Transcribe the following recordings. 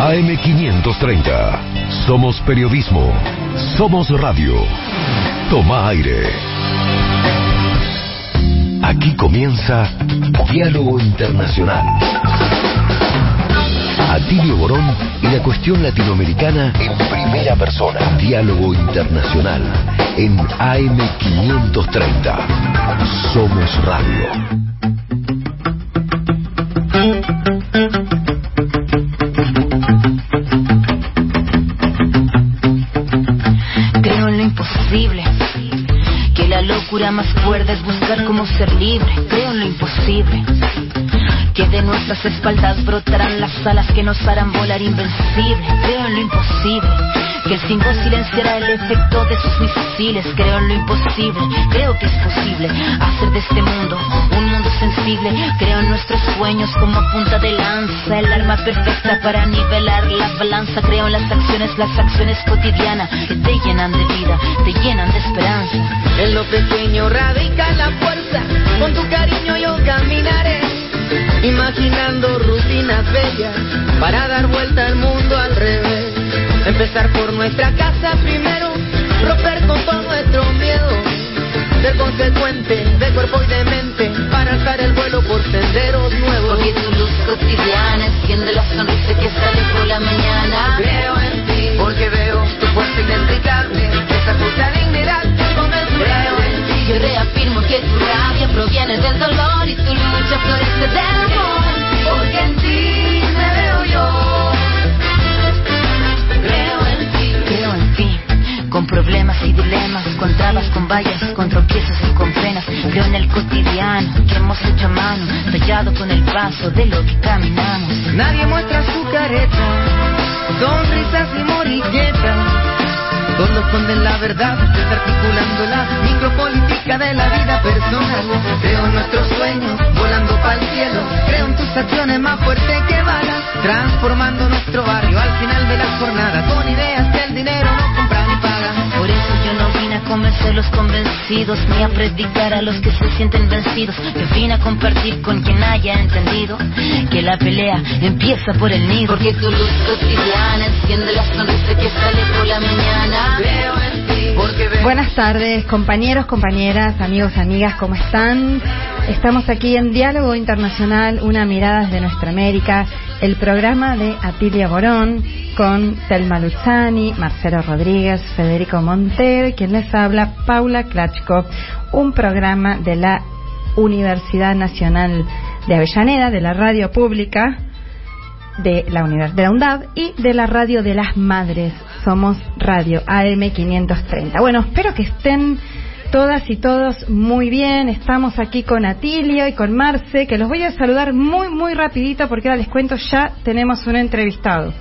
AM530. Somos periodismo. Somos radio. Toma aire. Aquí comienza Diálogo Internacional. Atilio Borón y la cuestión latinoamericana en primera persona. Diálogo Internacional en AM530. Somos radio. Más fuerte es buscar cómo ser libre. Creo en lo imposible. Que de nuestras espaldas brotarán las alas que nos harán volar invencible. Creo en lo imposible. Que el 5 silenciará el efecto de sus misiles. Creo en lo imposible. Creo que es posible hacer de este mundo un mundo sensible. Creo en nuestros sueños como punta de lanza. El arma perfecta para nivelar la balanza. Creo en las acciones, las acciones cotidianas que te llenan de vida, te llenan de esperanza. En lo pequeño radica la fuerza, con tu cariño yo caminaré, imaginando rutinas bellas para dar vuelta al mundo al revés. Empezar por nuestra casa primero, romper con todo nuestro miedo, ser consecuente de cuerpo y de mente para alzar el vuelo por senderos nuevos. Porque tu luz cotidiana enciende la sonrisa que sale por la mañana. Creo en ti, porque veo tu fuerza inexplicable, esa justa dignidad yo reafirmo que tu rabia proviene del dolor y tu lucha florece del amor. Porque en ti me veo yo. Creo en ti, creo en ti. Con problemas y dilemas, con trabas, con vallas, con tropiezos y con penas. Creo en el cotidiano que hemos hecho a mano, tallado con el paso de lo que caminamos. Nadie muestra su careta, sonrisas y morilletas. Todos esconden la verdad, desarticulando la micropolítica de la vida personal. Creo en nuestros sueños, volando para el cielo. Creo en tus acciones más fuertes que balas, transformando nuestro barrio al final de la jornada. Con ideas que el dinero no compra convencer los convencidos, ni a predicar a los que se sienten vencidos. Yo vine a compartir con quien haya entendido que la pelea empieza por el nido. Porque tu luz cotidiana enciende la sonrisa que sale por la mañana. Creo en ti, porque veo Buenas tardes, compañeros, compañeras, amigos, amigas, ¿cómo están? Estamos aquí en Diálogo Internacional, una mirada desde nuestra América, el programa de Atilia Borón con Telma Luzzani, Marcelo Rodríguez, Federico Montero y quien les habla, Paula Klachko, un programa de la Universidad Nacional de Avellaneda, de la radio pública de la Universidad de la UNDAD y de la radio de las madres. Somos Radio AM530. Bueno, espero que estén todas y todos muy bien. Estamos aquí con Atilio y con Marce, que los voy a saludar muy, muy rapidito porque ahora les cuento, ya tenemos un entrevistado.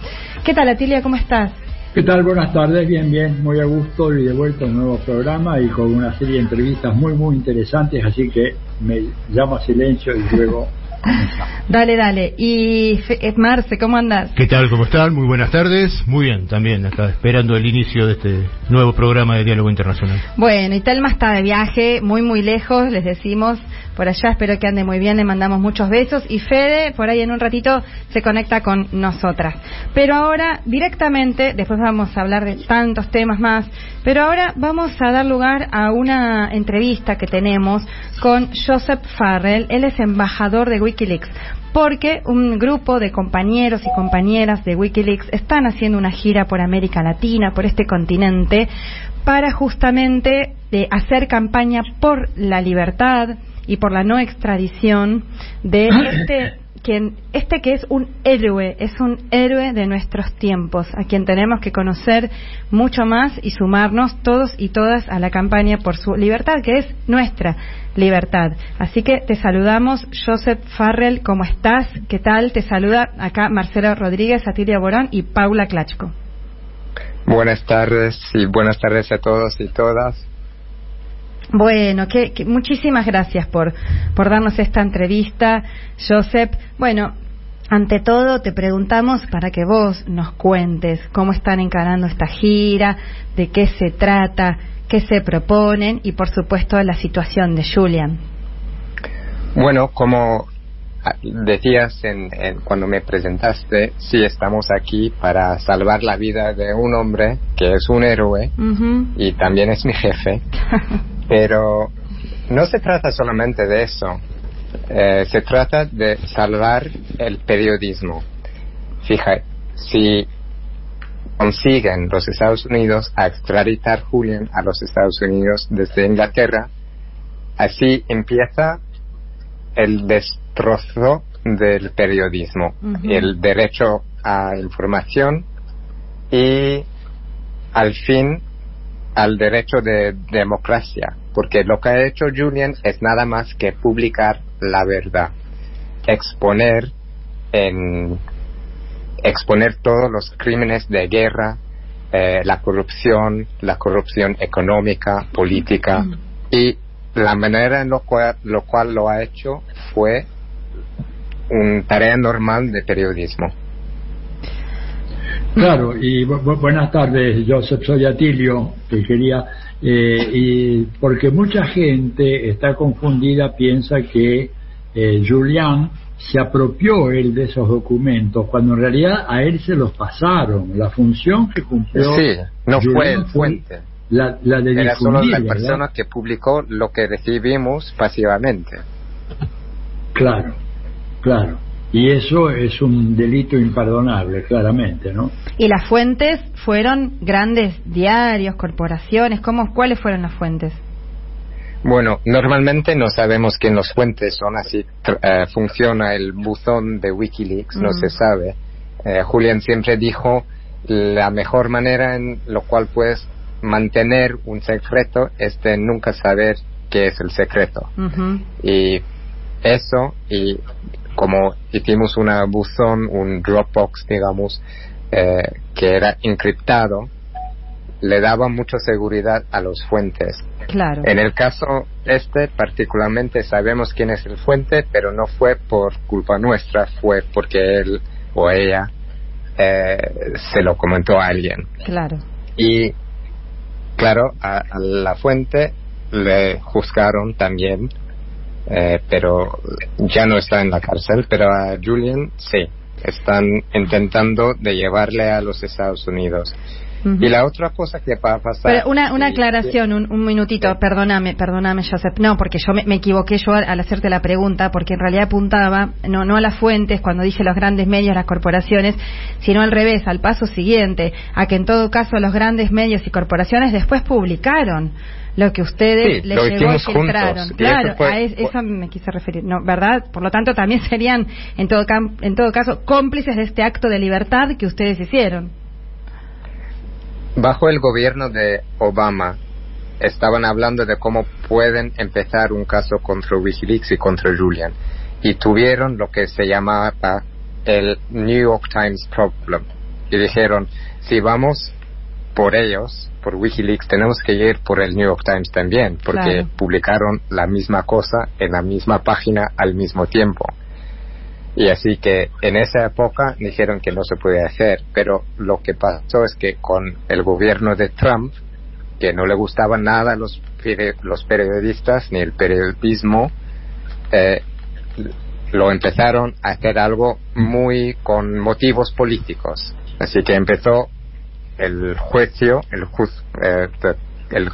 ¿Qué tal, Atilio? ¿Cómo estás? ¿Qué tal? Buenas tardes, bien, bien, muy a gusto y de vuelta a un nuevo programa y con una serie de entrevistas muy, muy interesantes, así que me llamo a silencio y luego. Dale, dale. Y eh, Marce, ¿cómo andas? ¿Qué tal? ¿Cómo están? Muy buenas tardes. Muy bien, también acá esperando el inicio de este nuevo programa de Diálogo Internacional. Bueno, y Telma está de viaje, muy, muy lejos, les decimos por allá, espero que ande muy bien, le mandamos muchos besos. Y Fede, por ahí en un ratito, se conecta con nosotras. Pero ahora, directamente, después vamos a hablar de tantos temas más, pero ahora vamos a dar lugar a una entrevista que tenemos con Joseph Farrell, él es embajador de Wikileaks. Porque un grupo de compañeros y compañeras de Wikileaks están haciendo una gira por América Latina, por este continente, para justamente eh, hacer campaña por la libertad y por la no extradición de este quien este que es un héroe, es un héroe de nuestros tiempos, a quien tenemos que conocer mucho más y sumarnos todos y todas a la campaña por su libertad, que es nuestra libertad. Así que te saludamos, Joseph Farrell, ¿cómo estás? ¿Qué tal? Te saluda acá Marcelo Rodríguez, Atilia Borón y Paula Klachko. Buenas tardes y buenas tardes a todos y todas. Bueno, que, muchísimas gracias por, por darnos esta entrevista, Joseph. Bueno, ante todo te preguntamos para que vos nos cuentes cómo están encarando esta gira, de qué se trata, qué se proponen y por supuesto la situación de Julian. Bueno, como decías en, cuando me presentaste, sí estamos aquí para salvar la vida de un hombre que es un héroe y también es mi jefe, pero no se trata solamente de eso, eh, se trata de salvar el periodismo. Fija, si consiguen los Estados Unidos a extraditar Julian a los Estados Unidos desde Inglaterra, así empieza el destrozo del periodismo, el derecho a información y al fin al derecho de democracia, porque lo que ha hecho Julian es nada más que publicar la verdad, exponer en exponer todos los crímenes de guerra, eh, la corrupción, la corrupción económica, política y la manera en lo cual, lo cual lo ha hecho fue una tarea normal de periodismo. Claro, y buenas tardes, Joseph, soy Atilio, que quería, eh, y porque mucha gente está confundida, piensa que eh, Julián se apropió él de esos documentos, cuando en realidad a él se los pasaron. La función que cumplió. Sí, no fue el fuente. La, la de Era solo la persona que publicó lo que recibimos pasivamente. Claro, claro. Y eso es un delito imperdonable, claramente, ¿no? ¿Y las fuentes fueron grandes diarios, corporaciones? ¿Cómo, ¿Cuáles fueron las fuentes? Bueno, normalmente no sabemos quién los fuentes son, así eh, funciona el buzón de Wikileaks, no se sabe. Eh, Julian siempre dijo la mejor manera en lo cual puedes mantener un secreto es de nunca saber qué es el secreto. Y eso, y como hicimos una buzón, un Dropbox, digamos, eh, que era encriptado, le daba mucha seguridad a los fuentes. Claro. En el caso este, particularmente sabemos quién es el fuente, pero no fue por culpa nuestra, fue porque él o ella eh, se lo comentó a alguien. Claro. Y, claro, a, la fuente le juzgaron también, eh, pero ya no está en la cárcel, pero a Julian sí, están intentando de llevarle a los Estados Unidos. Y la otra cosa que va a pasar... Pero una, una aclaración, un, un, minutito, perdóname, perdóname, Joseph. No, porque yo me, equivoqué yo al, hacerte la pregunta, porque en realidad apuntaba no, no a las fuentes cuando dije los grandes medios, las corporaciones, sino al revés, al paso siguiente, a que en todo caso los grandes medios y corporaciones después publicaron lo que ustedes les llegó y filtraron. Claro, a eso me quise referir, ¿no? ¿verdad? Por lo tanto, también serían, en todo, en todo caso, cómplices de este acto de libertad que ustedes hicieron. Bajo el gobierno de Obama estaban hablando de cómo pueden empezar un caso contra Wikileaks y contra Julian y tuvieron lo que se llamaba el New York Times Problem y dijeron si vamos por ellos, por Wikileaks, tenemos que ir por el New York Times también, porque publicaron la misma cosa en la misma página al mismo tiempo. Y así que en esa época dijeron que no se puede hacer, pero lo que pasó es que con el gobierno de Trump, que no le gustaban nada los, los periodistas ni el periodismo, eh, lo empezaron a hacer algo muy con motivos políticos. Así que empezó el juicio, el, eh, el,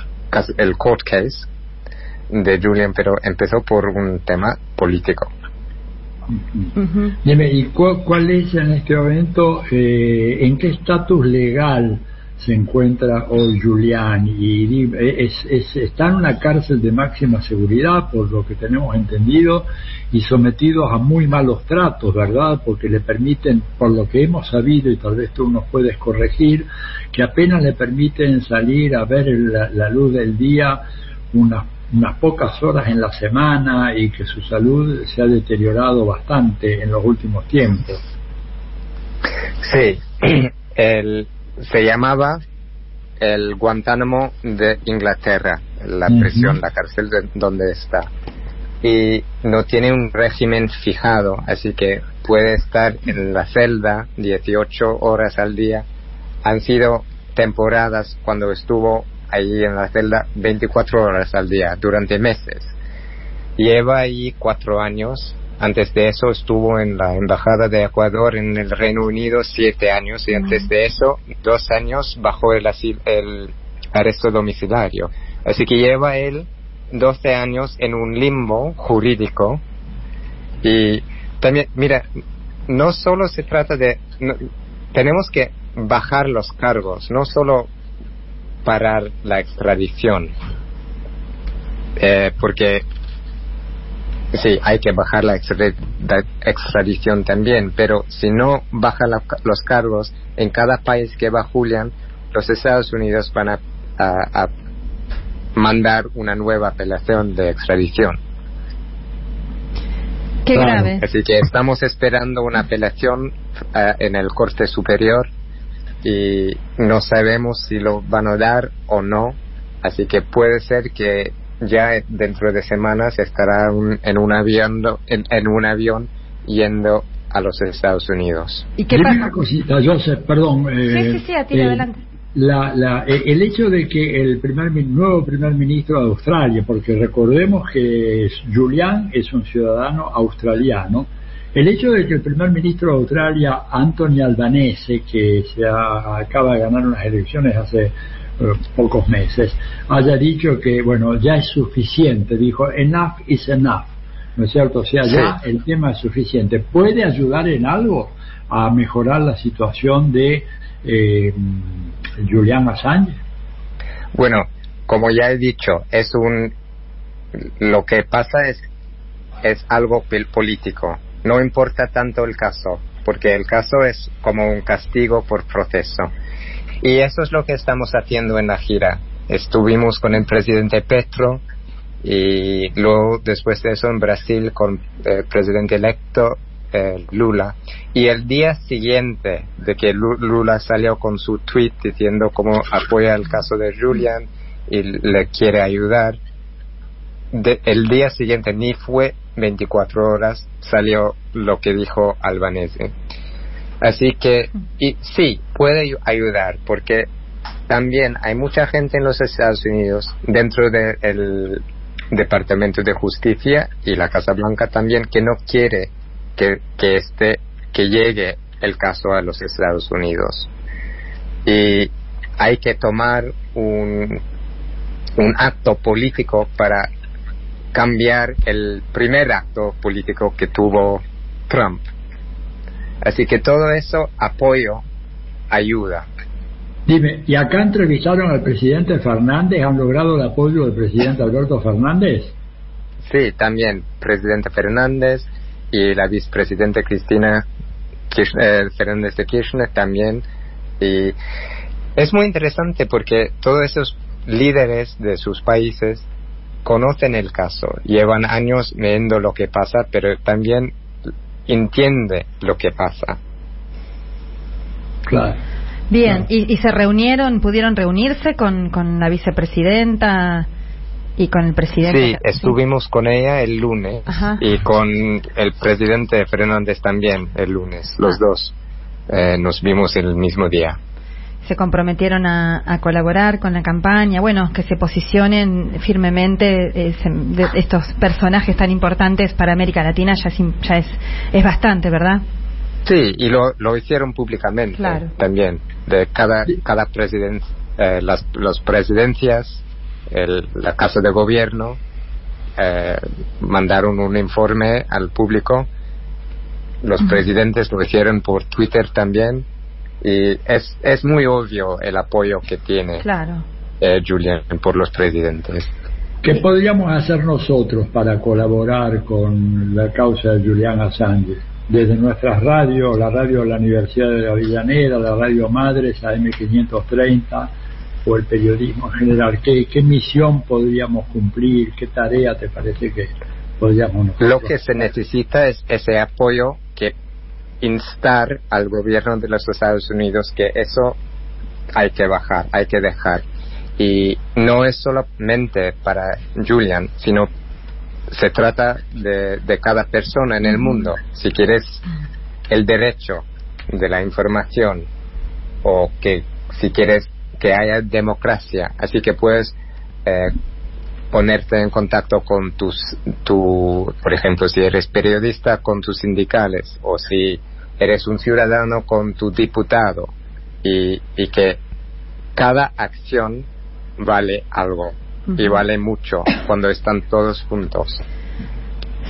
el court case de Julian, pero empezó por un tema político. Dime, ¿y cuál es en este momento, eh, en qué estatus legal se encuentra hoy Julián? Y es, está en una cárcel de máxima seguridad, por lo que tenemos entendido, y sometidos a muy malos tratos, ¿verdad? Porque le permiten, por lo que hemos sabido, y tal vez tú nos puedes corregir, que apenas le permiten salir a ver la luz del día unas unas pocas horas en la semana y que su salud se ha deteriorado bastante en los últimos tiempos. Sí, el, se llamaba el Guantánamo de Inglaterra, la prisión, la cárcel donde está. Y no tiene un régimen fijado, así que puede estar en la celda 18 horas al día. Han sido temporadas cuando estuvo ahí en la celda 24 horas al día durante meses. Lleva ahí cuatro años Antes de eso estuvo en la Embajada de Ecuador en el Reino Unido siete años y antes de eso dos años bajo el, el arresto domiciliario. Así que lleva él 12 años en un limbo jurídico y también, mira, no solo se trata de, tenemos que bajar los cargos, no solo parar la extradición, eh, porque sí, hay que bajar la, extradición también, pero si no baja los cargos en cada país que va Julian, los Estados Unidos van a, a mandar una nueva apelación de extradición. Qué grave. Así que estamos esperando una apelación eh, en el Corte Superior y no sabemos si lo van a dar o no. Así que puede ser que ya dentro de semanas estará en un avión en, un avión yendo a los Estados Unidos. ¿Y qué pasa? una cosita, Joseph, perdón. Eh, sí, sí, sí, eh, adelante la, eh, el hecho de que el primer, nuevo primer ministro de Australia, porque recordemos que Julian es un ciudadano australiano, el hecho de que el primer ministro de Australia, Anthony Albanese, que se acaba de ganar unas elecciones hace eh, pocos meses, haya dicho que, bueno, ya es suficiente, dijo, enough is enough, ¿no es cierto? O sea, ya el tema es suficiente. ¿Puede ayudar en algo a mejorar la situación de eh, Julian Assange? Bueno, como ya he dicho, es un lo que pasa es es algo político. No importa tanto el caso, porque el caso es como un castigo por proceso. Y eso es lo que estamos haciendo en la gira. Estuvimos con el presidente Petro y luego después de eso en Brasil con el presidente electo Lula. Y el día siguiente de que Lula salió con su tweet diciendo cómo apoya el caso de Julian y le quiere ayudar, el día siguiente, ni fue 24 horas, salió lo que dijo Albanese. Así que, y sí, puede ayudar, porque también hay mucha gente en los Estados Unidos, dentro del Departamento de Justicia y la Casa Blanca también, que no quiere que, que, este, que llegue el caso a los Estados Unidos. Y hay que tomar un, un acto político para cambiar el primer acto político que tuvo Trump. Así que todo eso apoyo ayuda. Dime, ¿y acá entrevistaron al presidente Fernández? ¿Han logrado el apoyo del presidente Alberto Fernández? Sí, también, presidente Fernández, y la vicepresidenta Cristina eh, Fernández de Kirchner también. Y es muy interesante porque todos esos líderes de sus países conocen el caso, llevan años viendo lo que pasa, pero también entiende lo que pasa. Claro. Bien, ¿Y, ¿Y, se reunieron, pudieron reunirse con, con la vicepresidenta? ¿Y con el presidente? Sí, estuvimos con ella el lunes y con el presidente Fernández también el lunes, los ah. dos. Eh, nos vimos el mismo día. Se comprometieron a, colaborar con la campaña, bueno, que se posicionen firmemente eh, estos personajes tan importantes para América Latina ya es, ya es, es bastante, ¿verdad? Sí, y lo, lo hicieron públicamente también, de cada, cada presidencia, eh, las, las presidencias el, la Casa de Gobierno eh, mandaron un informe al público. Los presidentes lo hicieron por Twitter también. Y es, es muy obvio el apoyo que tiene claro. eh, Julian por los presidentes. ¿Qué podríamos hacer nosotros para colaborar con la causa de Julian Assange? Desde nuestras radios, la radio de la Universidad de Avellaneda, la radio Madres, AM530, o el periodismo en general? ¿Qué, qué misión podríamos cumplir? ¿Qué tarea te parece que podríamos Lo que se necesita es ese apoyo instar al gobierno de los Estados Unidos que eso hay que bajar, hay que dejar. Y no es solamente para Julian, sino se trata de, de cada persona en el mundo. Si quieres el derecho de la información o que si quieres que haya democracia. Así que puedes eh, ponerte en contacto con tus, tu, por ejemplo, si eres periodista con tus sindicales o si eres un ciudadano con tu diputado y, y que cada acción vale algo y vale mucho cuando están todos juntos.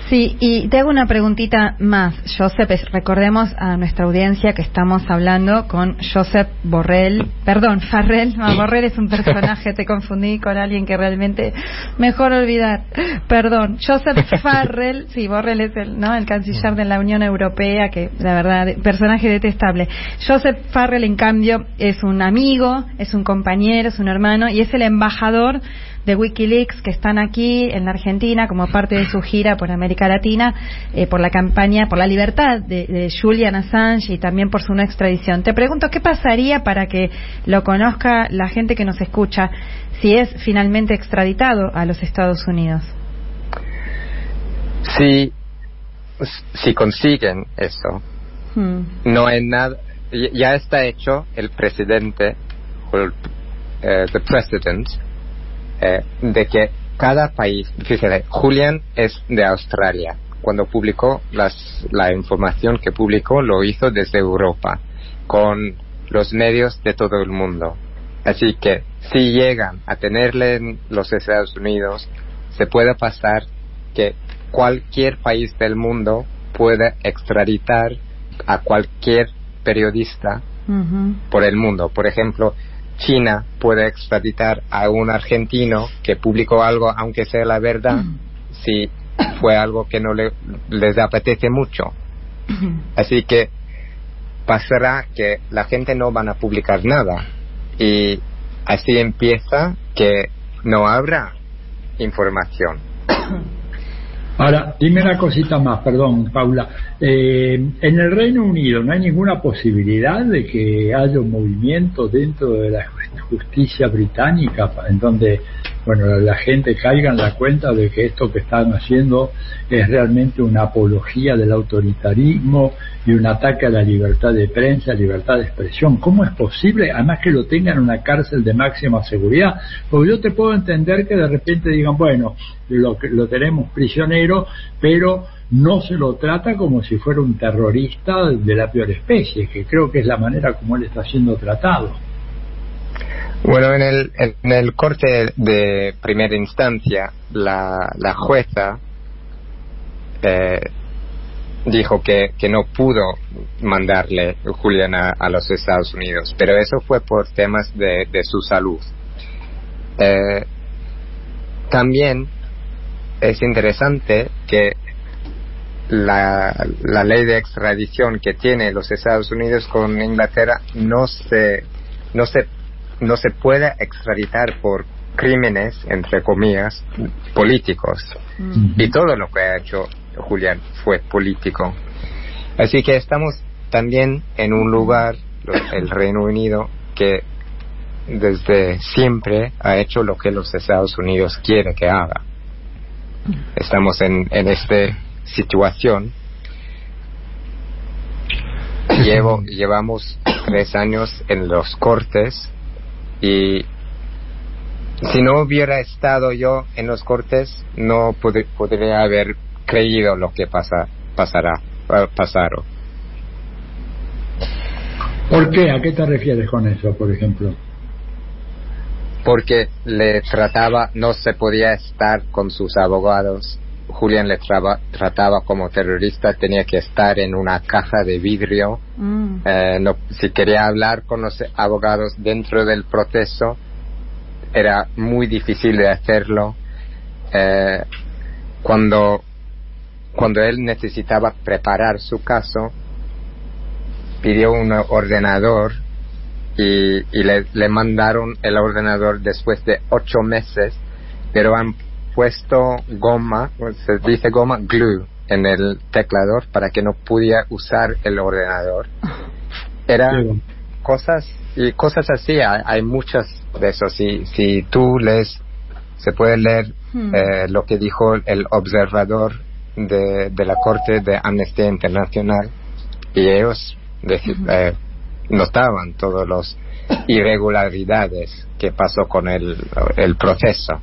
Sí, y te hago una preguntita más, Josep. Recordemos a nuestra audiencia que estamos hablando con Josep Borrell, perdón, Farrell. No, Borrell es un personaje, te confundí con alguien que realmente mejor olvidar. Perdón, Josep Farrell, sí, Borrell es el, ¿no? el canciller de la Unión Europea, que la verdad, personaje detestable. Josep Farrell, en cambio, es un amigo, es un compañero, es un hermano y es el embajador de Wikileaks que están aquí en la Argentina como parte de su gira por América Latina, eh, por la campaña por la libertad de, Julian Assange y también por su no extradición. Te pregunto, ¿qué pasaría para que lo conozca la gente que nos escucha si es finalmente extraditado a los Estados Unidos? Si, si consiguen eso, hmm. no hay nada, ya está hecho el presidente, el president, eh, de que cada país, fíjate, Julian es de Australia. Cuando publicó las, la información que publicó, lo hizo desde Europa, con los medios de todo el mundo. Así que si llegan a tenerle en los Estados Unidos, se puede pasar que cualquier país del mundo puede extraditar a cualquier periodista por el mundo. Por ejemplo, China puede extraditar a un argentino que publicó algo, aunque sea la verdad, mm. si fue algo que no le, les apetece mucho. Así que pasará que la gente no van a publicar nada y así empieza que no habrá información. Ahora, dime una cosita más, perdón, Paula. Eh, en el Reino Unido no hay ninguna posibilidad de que haya un movimiento dentro de la justicia británica en donde bueno, la gente caiga en la cuenta de que esto que están haciendo es realmente una apología del autoritarismo y un ataque a la libertad de prensa, libertad de expresión. ¿Cómo es posible, además que lo tengan en una cárcel de máxima seguridad? Porque yo te puedo entender que de repente digan, bueno, lo, lo tenemos prisionero, pero no se lo trata como si fuera un terrorista de la peor especie, que creo que es la manera como él está siendo tratado. Bueno, en el, en el corte de primera instancia, la, jueza eh, dijo que, que no pudo mandarle Julián a, los Estados Unidos, pero eso fue por temas de, de su salud. Eh, también es interesante que la, la ley de extradición que tiene los Estados Unidos con Inglaterra no se no se no se puede extraditar por crímenes, entre comillas, políticos. Y todo lo que ha hecho Julián fue político. Así que estamos también en un lugar, el Reino Unido, que desde siempre ha hecho lo que los Estados Unidos quiere que haga. Estamos en, en esta situación. Llevo, llevamos tres años en los cortes y si no hubiera estado yo en los cortes, no podría haber creído lo que pasa, pasará, pasaron. ¿Por qué? ¿A qué te refieres con eso, por ejemplo? Porque le trataba, no se podía estar con sus abogados. Julián le trataba como terrorista, tenía que estar en una caja de vidrio. Mm. Eh, no, si quería hablar con los abogados dentro del proceso, era muy difícil de hacerlo. Eh, cuando, cuando él necesitaba preparar su caso, pidió un ordenador y, y le, le, mandaron el ordenador después de ocho meses, pero han puesto goma, se dice goma, glue, en el teclador para que no pudiera usar el ordenador. Era cosas y cosas así, hay, muchas de eso. Si, si tú lees, se puede leer hmm. eh, lo que dijo el observador de, de la Corte de Amnistía Internacional y ellos eh, notaban todas las irregularidades que pasó con el, el proceso.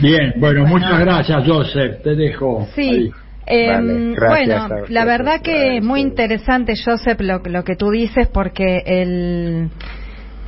Bien, bueno, muchas gracias, Joseph. Te dejo. Sí. Eh, bueno, la verdad que muy interesante, Joseph, lo, lo que tú dices, porque el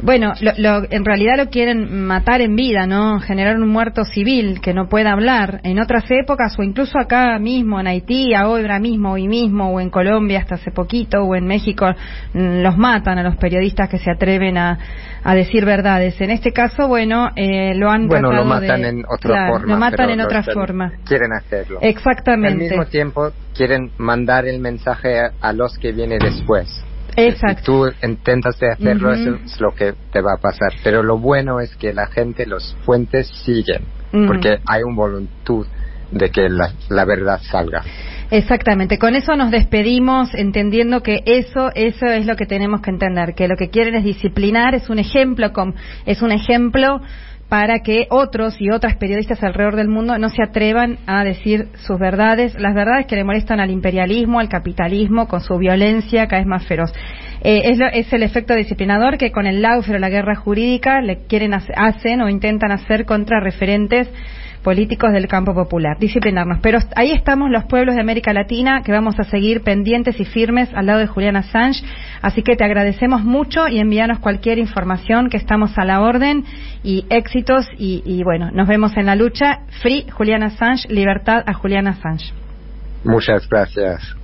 bueno, lo, en realidad lo quieren matar en vida, ¿no? Generar un muerto civil que no pueda hablar. En otras épocas, o incluso acá mismo, en Haití, ahora mismo, hoy mismo, o en Colombia hasta hace poquito, o en México, mm, los matan a los periodistas que se atreven a, a decir verdades. En este caso, bueno, eh, lo han bueno, lo matan en otra forma. Lo matan en otra forma. Quieren hacerlo. Exactamente. Al mismo tiempo, quieren mandar el mensaje a los que vienen después. Exacto. Si tú intentas de hacerlo, eso es lo que te va a pasar. Pero lo bueno es que la gente, los fuentes siguen, porque hay un voluntad de que la, la, verdad salga. Exactamente. Con eso nos despedimos, entendiendo que eso, eso es lo que tenemos que entender, que lo que quieren es disciplinar, es un ejemplo, es un ejemplo para que otros y otras periodistas alrededor del mundo no se atrevan a decir sus verdades, las verdades que le molestan al imperialismo, al capitalismo, con su violencia cada vez más feroz. Eh, es, es, el efecto disciplinador que con el Laufer o la guerra jurídica le quieren hacen o intentan hacer contra referentes políticos del campo popular, disciplinarnos. Pero ahí estamos los pueblos de América Latina que vamos a seguir pendientes y firmes al lado de Julián Assange. Así que te agradecemos mucho y envíanos cualquier información que estamos a la orden y éxitos y, bueno, nos vemos en la lucha. Free Julián Assange, libertad a Julián Assange. Muchas gracias.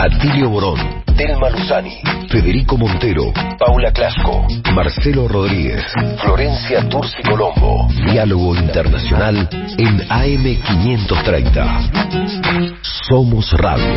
Atilio Borón, Telma Luzani, Federico Montero, Paula Clasco, Marcelo Rodríguez, Florencia Turci Colombo. Diálogo Internacional en AM530. Somos Radio.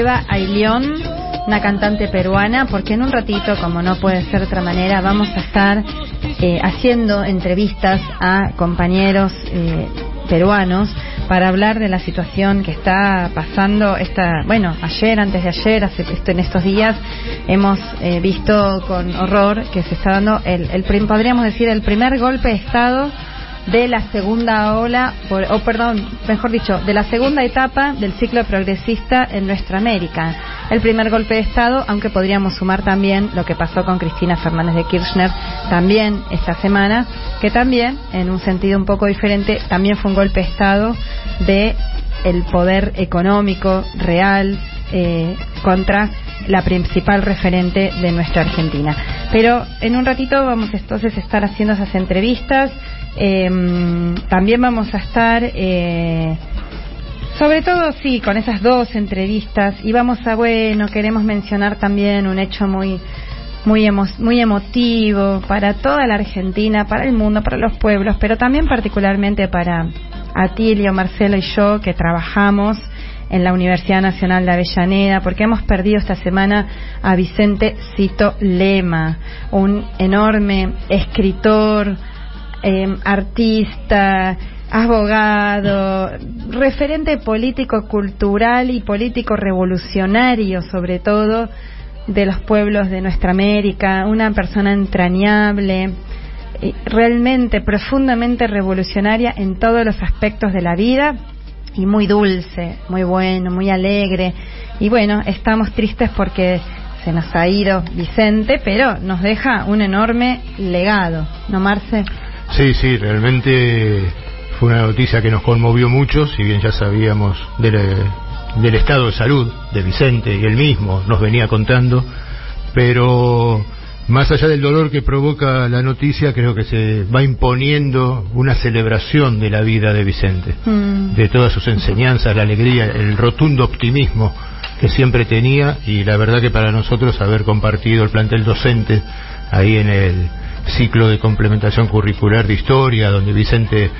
Eva Ailión, una cantante peruana, porque en un ratito, como no puede ser de otra manera, vamos a estar eh, haciendo entrevistas a compañeros eh, peruanos para hablar de la situación que está pasando esta bueno ayer antes de ayer hace en estos días hemos eh, visto con horror que se está dando el, el podríamos decir el primer golpe de estado de la segunda ola, o perdón, mejor dicho, de la segunda etapa del ciclo progresista en nuestra América. El primer golpe de Estado, aunque podríamos sumar también lo que pasó con Cristina Fernández de Kirchner también esta semana, que también, en un sentido un poco diferente, también fue un golpe de Estado de el poder económico real eh, contra la principal referente de nuestra Argentina. Pero en un ratito vamos entonces a estar haciendo esas entrevistas. Em, también vamos a estar, eh, sobre todo, sí, con esas dos entrevistas. Y vamos a, bueno, queremos mencionar también un hecho muy, muy, muy emotivo para toda la Argentina, para el mundo, para los pueblos, pero también particularmente para Atilio, Marcelo y yo, que trabajamos en la Universidad Nacional de Avellaneda, porque hemos perdido esta semana a Vicente Cito Lema, un enorme escritor, eh, artista, abogado, referente político cultural y político revolucionario sobre todo de los pueblos de nuestra América, una persona entrañable, realmente profundamente revolucionaria en todos los aspectos de la vida y muy dulce, muy bueno, muy alegre. Y bueno, estamos tristes porque se nos ha ido Vicente, pero nos deja un enorme legado, ¿no, Marce? Sí, sí, realmente fue una noticia que nos conmovió mucho, si bien ya sabíamos de del estado de salud de Vicente y él mismo nos venía contando, pero más allá del dolor que provoca la noticia, creo que se va imponiendo una celebración de la vida de Vicente, mm. de todas sus enseñanzas, la alegría, el rotundo optimismo que siempre tenía y la verdad que para nosotros haber compartido el plantel docente ahí en el ciclo de complementación curricular de historia, donde Vicente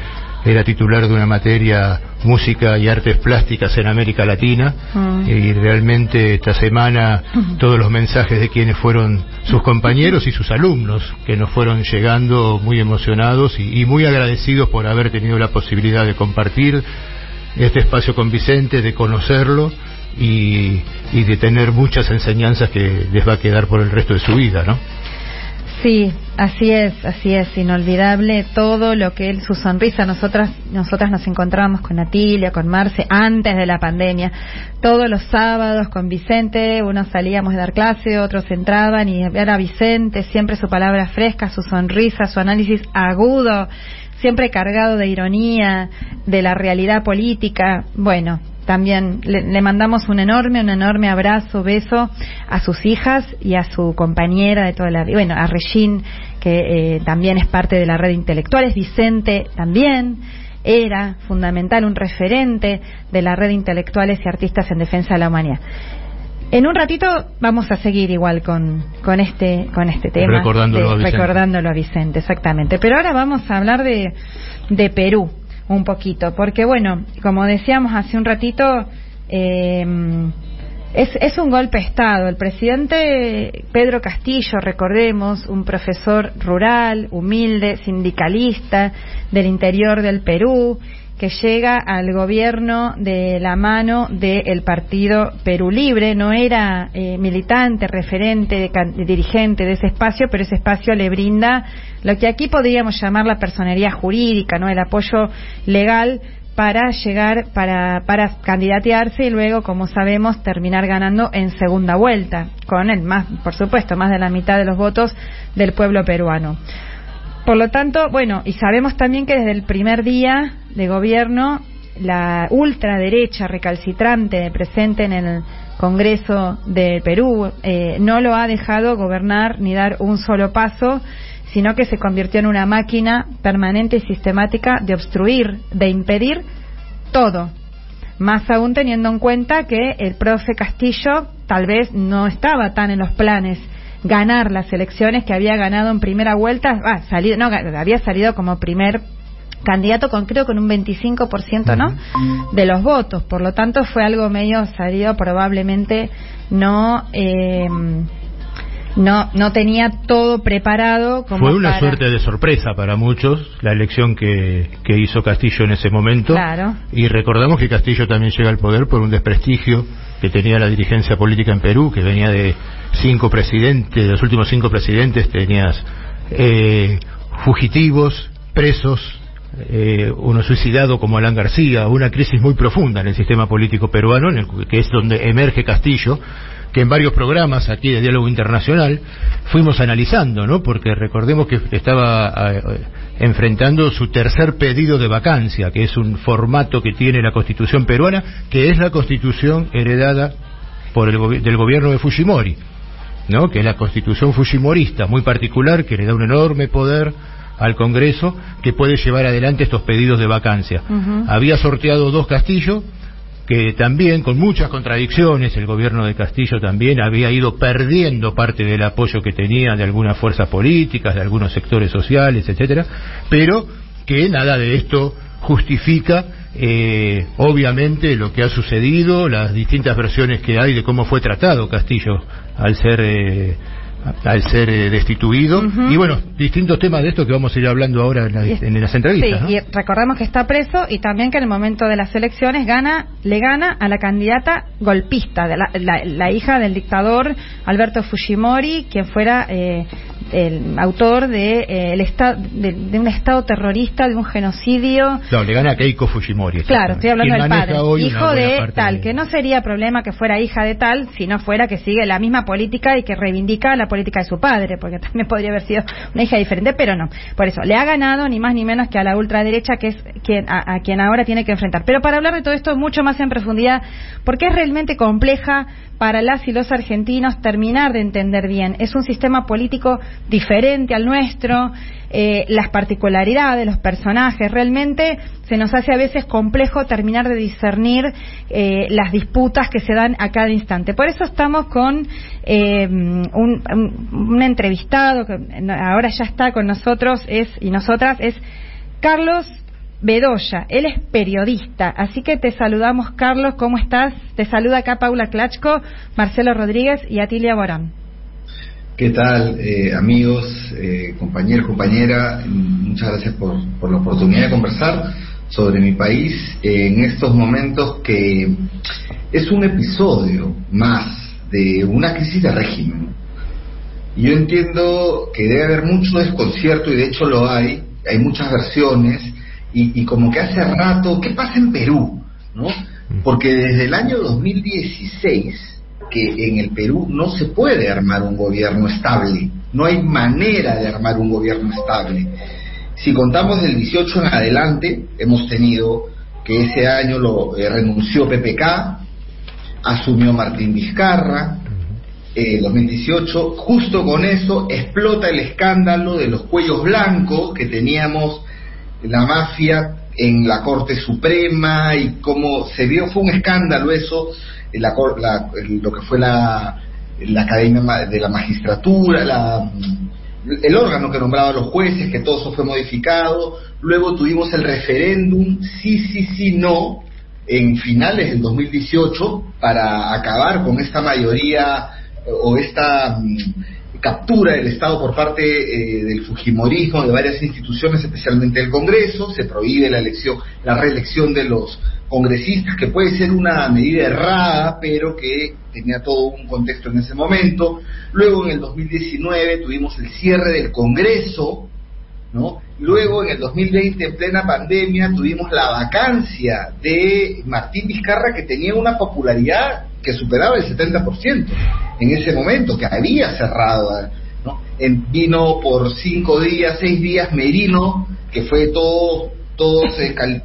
era titular de una materia música y artes plásticas en América Latina mm. y realmente esta semana todos los mensajes de quienes fueron sus compañeros y sus alumnos que nos fueron llegando muy emocionados y, muy agradecidos por haber tenido la posibilidad de compartir este espacio con Vicente, de conocerlo y, y de tener muchas enseñanzas que les va a quedar por el resto de su vida, ¿no? Sí, así es, así es, inolvidable todo lo que él, su sonrisa, nosotras, nosotras nos encontrábamos con Atilia, con Marce, antes de la pandemia, todos los sábados con Vicente, unos salíamos de dar clase, otros entraban y era Vicente, siempre su palabra fresca, su sonrisa, su análisis agudo, siempre cargado de ironía, de la realidad política, bueno, también le, mandamos un enorme, un enorme abrazo, beso a sus hijas y a su compañera de toda la vida, bueno, a Regine, que eh, también es parte de la red de intelectuales, Vicente también era fundamental, un referente de la red de intelectuales y artistas en defensa de la humanidad. En un ratito vamos a seguir igual con, con este con este tema. Recordándolo, a Vicente. recordándolo a Vicente. exactamente. Pero ahora vamos a hablar de, de Perú un poquito, porque bueno, como decíamos hace un ratito, eh, es, es un golpe de Estado. El presidente Pedro Castillo, recordemos, un profesor rural, humilde, sindicalista del interior del Perú, que llega al gobierno de la mano del partido Perú Libre. No era eh, militante, referente, dirigente de ese espacio, pero ese espacio le brinda lo que aquí podríamos llamar la personería jurídica, no el apoyo legal para llegar, para, para candidatearse y luego, como sabemos, terminar ganando en segunda vuelta, con el más, por supuesto, más de la mitad de los votos del pueblo peruano. Por lo tanto, bueno, y sabemos también que desde el primer día de gobierno, la ultraderecha recalcitrante presente en el Congreso de Perú eh, no lo ha dejado gobernar ni dar un solo paso, sino que se convirtió en una máquina permanente y sistemática de obstruir, de impedir todo. Más aún teniendo en cuenta que el profe Castillo tal vez no estaba tan en los planes ganar las elecciones que había ganado en primera vuelta, ah, salido, no, había salido como primer candidato con creo con un 25%, ¿no? De los votos, por lo tanto fue algo medio salido probablemente no eh, no no tenía todo preparado como fue una suerte de sorpresa para muchos la elección que, que hizo Castillo en ese momento claro. y recordamos que Castillo también llega al poder por un desprestigio que tenía la dirigencia política en Perú que venía de cinco presidentes de los últimos cinco presidentes tenías eh, fugitivos presos eh, uno suicidado como Alan García, una crisis muy profunda en el sistema político peruano, en el, que es donde emerge Castillo, que en varios programas aquí de diálogo internacional fuimos analizando, ¿no? Porque recordemos que estaba eh, enfrentando su tercer pedido de vacancia, que es un formato que tiene la Constitución peruana, que es la Constitución heredada por el del gobierno de Fujimori, ¿no? Que es la Constitución fujimorista, muy particular, que le da un enorme poder al Congreso que puede llevar adelante estos pedidos de vacancia. Había sorteado dos castillos que también, con muchas contradicciones, el gobierno de Castillo también había ido perdiendo parte del apoyo que tenía de algunas fuerzas políticas, de algunos sectores sociales, etcétera, pero que nada de esto justifica eh, obviamente lo que ha sucedido, las distintas versiones que hay de cómo fue tratado Castillo al ser eh, al ser eh, destituido. Y bueno, distintos temas de esto que vamos a ir hablando ahora en, las entrevistas. Sí, y recordamos que está preso y también que en el momento de las elecciones gana, le gana a la candidata golpista, de la, hija del dictador Alberto Fujimori, quien fuera eh, el autor de, eh, el de, un estado terrorista, de un genocidio. No, le gana a Keiko Fujimori. Claro, estoy hablando del padre. Hijo de tal, que no sería problema que fuera hija de tal, si no fuera que sigue la misma política y que reivindica la política de su padre, porque también podría haber sido una hija diferente, pero no. Por eso, le ha ganado ni más ni menos que a la ultraderecha, que es quien, a, a quien ahora tiene que enfrentar. Pero para hablar de todo esto mucho más en profundidad, porque es realmente compleja para las y los argentinos terminar de entender bien. Es un sistema político diferente al nuestro, eh, las particularidades, los personajes, realmente se nos hace a veces complejo terminar de discernir eh, las disputas que se dan a cada instante. Por eso estamos con eh, un, entrevistado que ahora ya está con nosotros es y nosotras es Carlos Bedoya. Él es periodista, así que te saludamos, Carlos. ¿Cómo estás? Te saluda acá Paula Klachko, Marcelo Rodríguez y Atilia Borán. ¿Qué tal, eh, amigos, eh, compañeros, compañeras? Muchas gracias por, la oportunidad de conversar sobre mi país en estos momentos que es un episodio más de una crisis de régimen. Yo entiendo que debe haber mucho desconcierto y de hecho lo hay, hay muchas versiones y, como que hace rato, ¿qué pasa en Perú? ¿no? Porque desde el año 2016 que en el Perú no se puede armar un gobierno estable, no hay manera de armar un gobierno estable. Si contamos del 18 en adelante, hemos tenido que ese año lo eh, renunció PPK, asumió Martín Vizcarra, eh, 2018, justo con eso explota el escándalo de los cuellos blancos que teníamos la mafia en la Corte Suprema y cómo se vio, fue un escándalo eso, la, lo que fue la, la Academia de la Magistratura, la, el órgano que nombraba a los jueces, que todo eso fue modificado, luego tuvimos el referéndum, sí, sí, sí, no, en finales del 2018, para acabar con esta mayoría o esta captura del Estado por parte eh, del Fujimorismo de varias instituciones, especialmente el Congreso, se prohíbe la elección, la reelección de los congresistas, que puede ser una medida errada, pero que tenía todo un contexto en ese momento. Luego en el 2019 tuvimos el cierre del Congreso, ¿no? Luego en el 2020 en plena pandemia tuvimos la vacancia de Martín Vizcarra que tenía una popularidad que superaba el 70% en ese momento, que había cerrado. ¿no? En, vino por cinco días, seis días Merino, que fue todo, todos,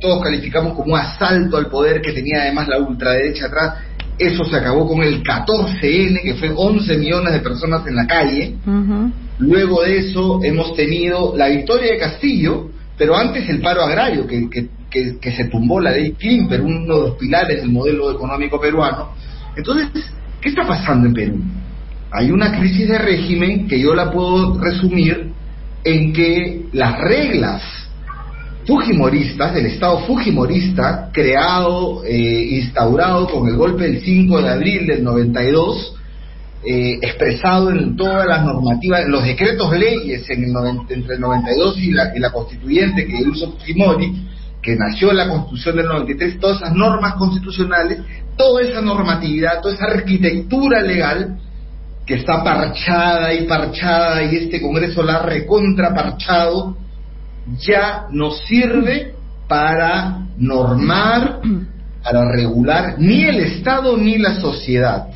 todos calificamos como un asalto al poder que tenía además la ultraderecha atrás. Eso se acabó con el 14N, que fue 11 millones de personas en la calle. Luego de eso hemos tenido la victoria de Castillo, pero antes el paro agrario, que, que, que se tumbó la ley Klimper, uno de los pilares del modelo económico peruano entonces, ¿qué está pasando en Perú? Hay una crisis de régimen que yo la puedo resumir en que las reglas fujimoristas, del Estado fujimorista, creado, eh, instaurado con el golpe del 5 de abril del 92, eh, expresado en todas las normativas, en los decretos leyes en el entre el 92 y la, y la constituyente que hizo Fujimori, que nació en la Constitución del 93, todas esas normas constitucionales, toda esa normatividad, toda esa arquitectura legal que está parchada y parchada y este Congreso la ha recontraparchado, ya no sirve para normar, para regular ni el Estado ni la sociedad.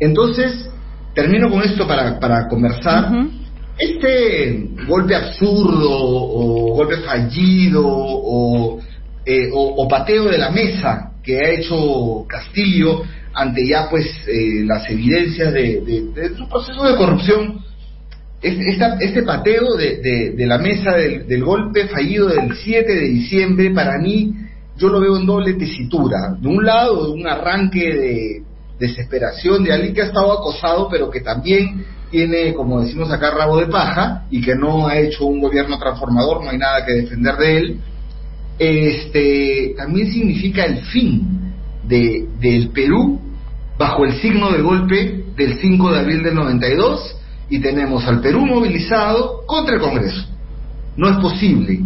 Entonces, termino con esto para, para conversar. Este golpe absurdo o golpe fallido o, eh, o, pateo de la mesa que ha hecho Castillo ante ya pues eh, las evidencias de, de, su proceso de corrupción, este, este pateo de, la mesa del, del, golpe fallido del 7 de diciembre, para mí yo lo veo en doble tesitura. De un lado, un arranque de desesperación de alguien que ha estado acosado, pero que también tiene, como decimos acá, rabo de paja y que no ha hecho un gobierno transformador, no hay nada que defender de él, este, también significa el fin de, del Perú bajo el signo de golpe del 5 de abril del 92 y tenemos al Perú movilizado contra el Congreso. No es posible,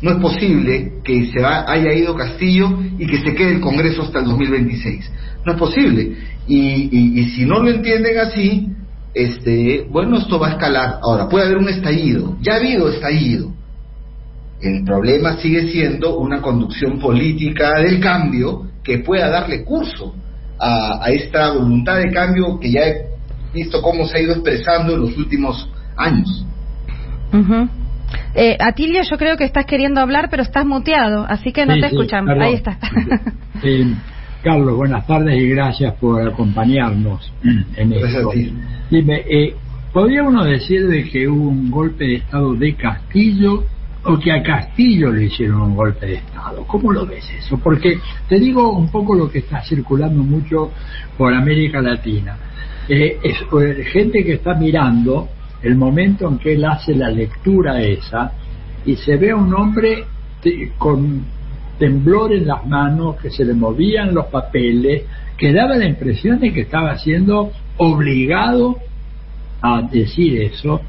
no es posible que se haya ido Castillo y que se quede el Congreso hasta el 2026. No es posible. Y, si no lo entienden así, este, bueno, esto va a escalar. Ahora, puede haber un estallido. Ya ha habido estallido. El problema sigue siendo una conducción política del cambio que pueda darle curso a, esta voluntad de cambio que ya visto cómo se ha ido expresando en los últimos años. Eh, Atilio, yo creo que estás queriendo hablar, pero estás muteado, así que no te escuchamos. Ahí está. Carlos, buenas tardes y gracias por acompañarnos en esto. Dime, eh, ¿podría uno decir de que hubo un golpe de Estado de Castillo o que a Castillo le hicieron un golpe de Estado? ¿Cómo lo ves eso? Porque te digo un poco lo que está circulando mucho por América Latina. Eh, es eh, gente que está mirando el momento en que él hace la lectura esa y se ve a un hombre con temblor en las manos, que se le movían los papeles, que daba la impresión de que estaba siendo obligado a decir eso,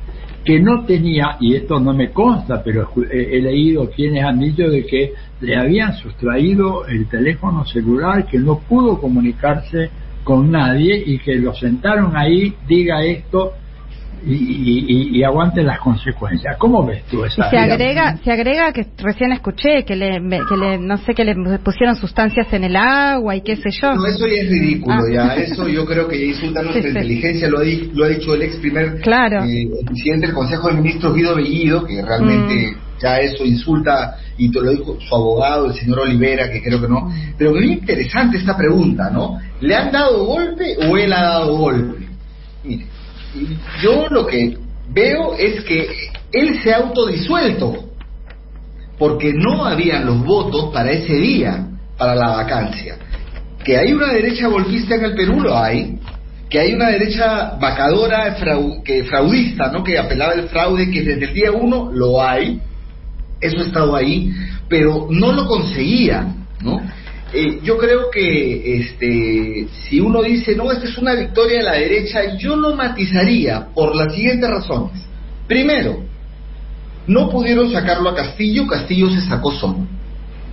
que no tenía, y esto no me consta, pero he, leído quienes han dicho de que le habían sustraído el teléfono celular, que no pudo comunicarse con nadie y que lo sentaron ahí, diga esto, y, y, aguante las consecuencias. ¿Cómo ves tú esa? se agrega, se agrega que recién escuché que le, que le, no sé, que le pusieron sustancias en el agua y qué sé yo. No, eso ya es ridículo, ah. ya. Eso yo creo que ya insulta nuestra inteligencia. Lo, ha, lo ha dicho el ex primer claro. Eh, presidente del Consejo de Ministros, Guido Bellido, que realmente mm. ya eso insulta, y te lo dijo su abogado, el señor Olivera, que creo que no. Pero muy interesante esta pregunta, ¿no? ¿Le han dado golpe o él ha dado golpe? Mire yo lo que veo es que él se ha autodisuelto porque no habían los votos para ese día, para la vacancia. Que hay una derecha golpista en el Perú, lo hay. Que hay una derecha vacadora, que fraudista, ¿no? Que apelaba al fraude, que desde el día uno lo hay. Eso ha estado ahí, pero no lo conseguía, ¿no? Eh, yo creo que este, si uno dice, no, esta es una victoria de la derecha, yo lo matizaría por las siguientes razones. Primero, no pudieron sacarlo a Castillo, Castillo se sacó solo.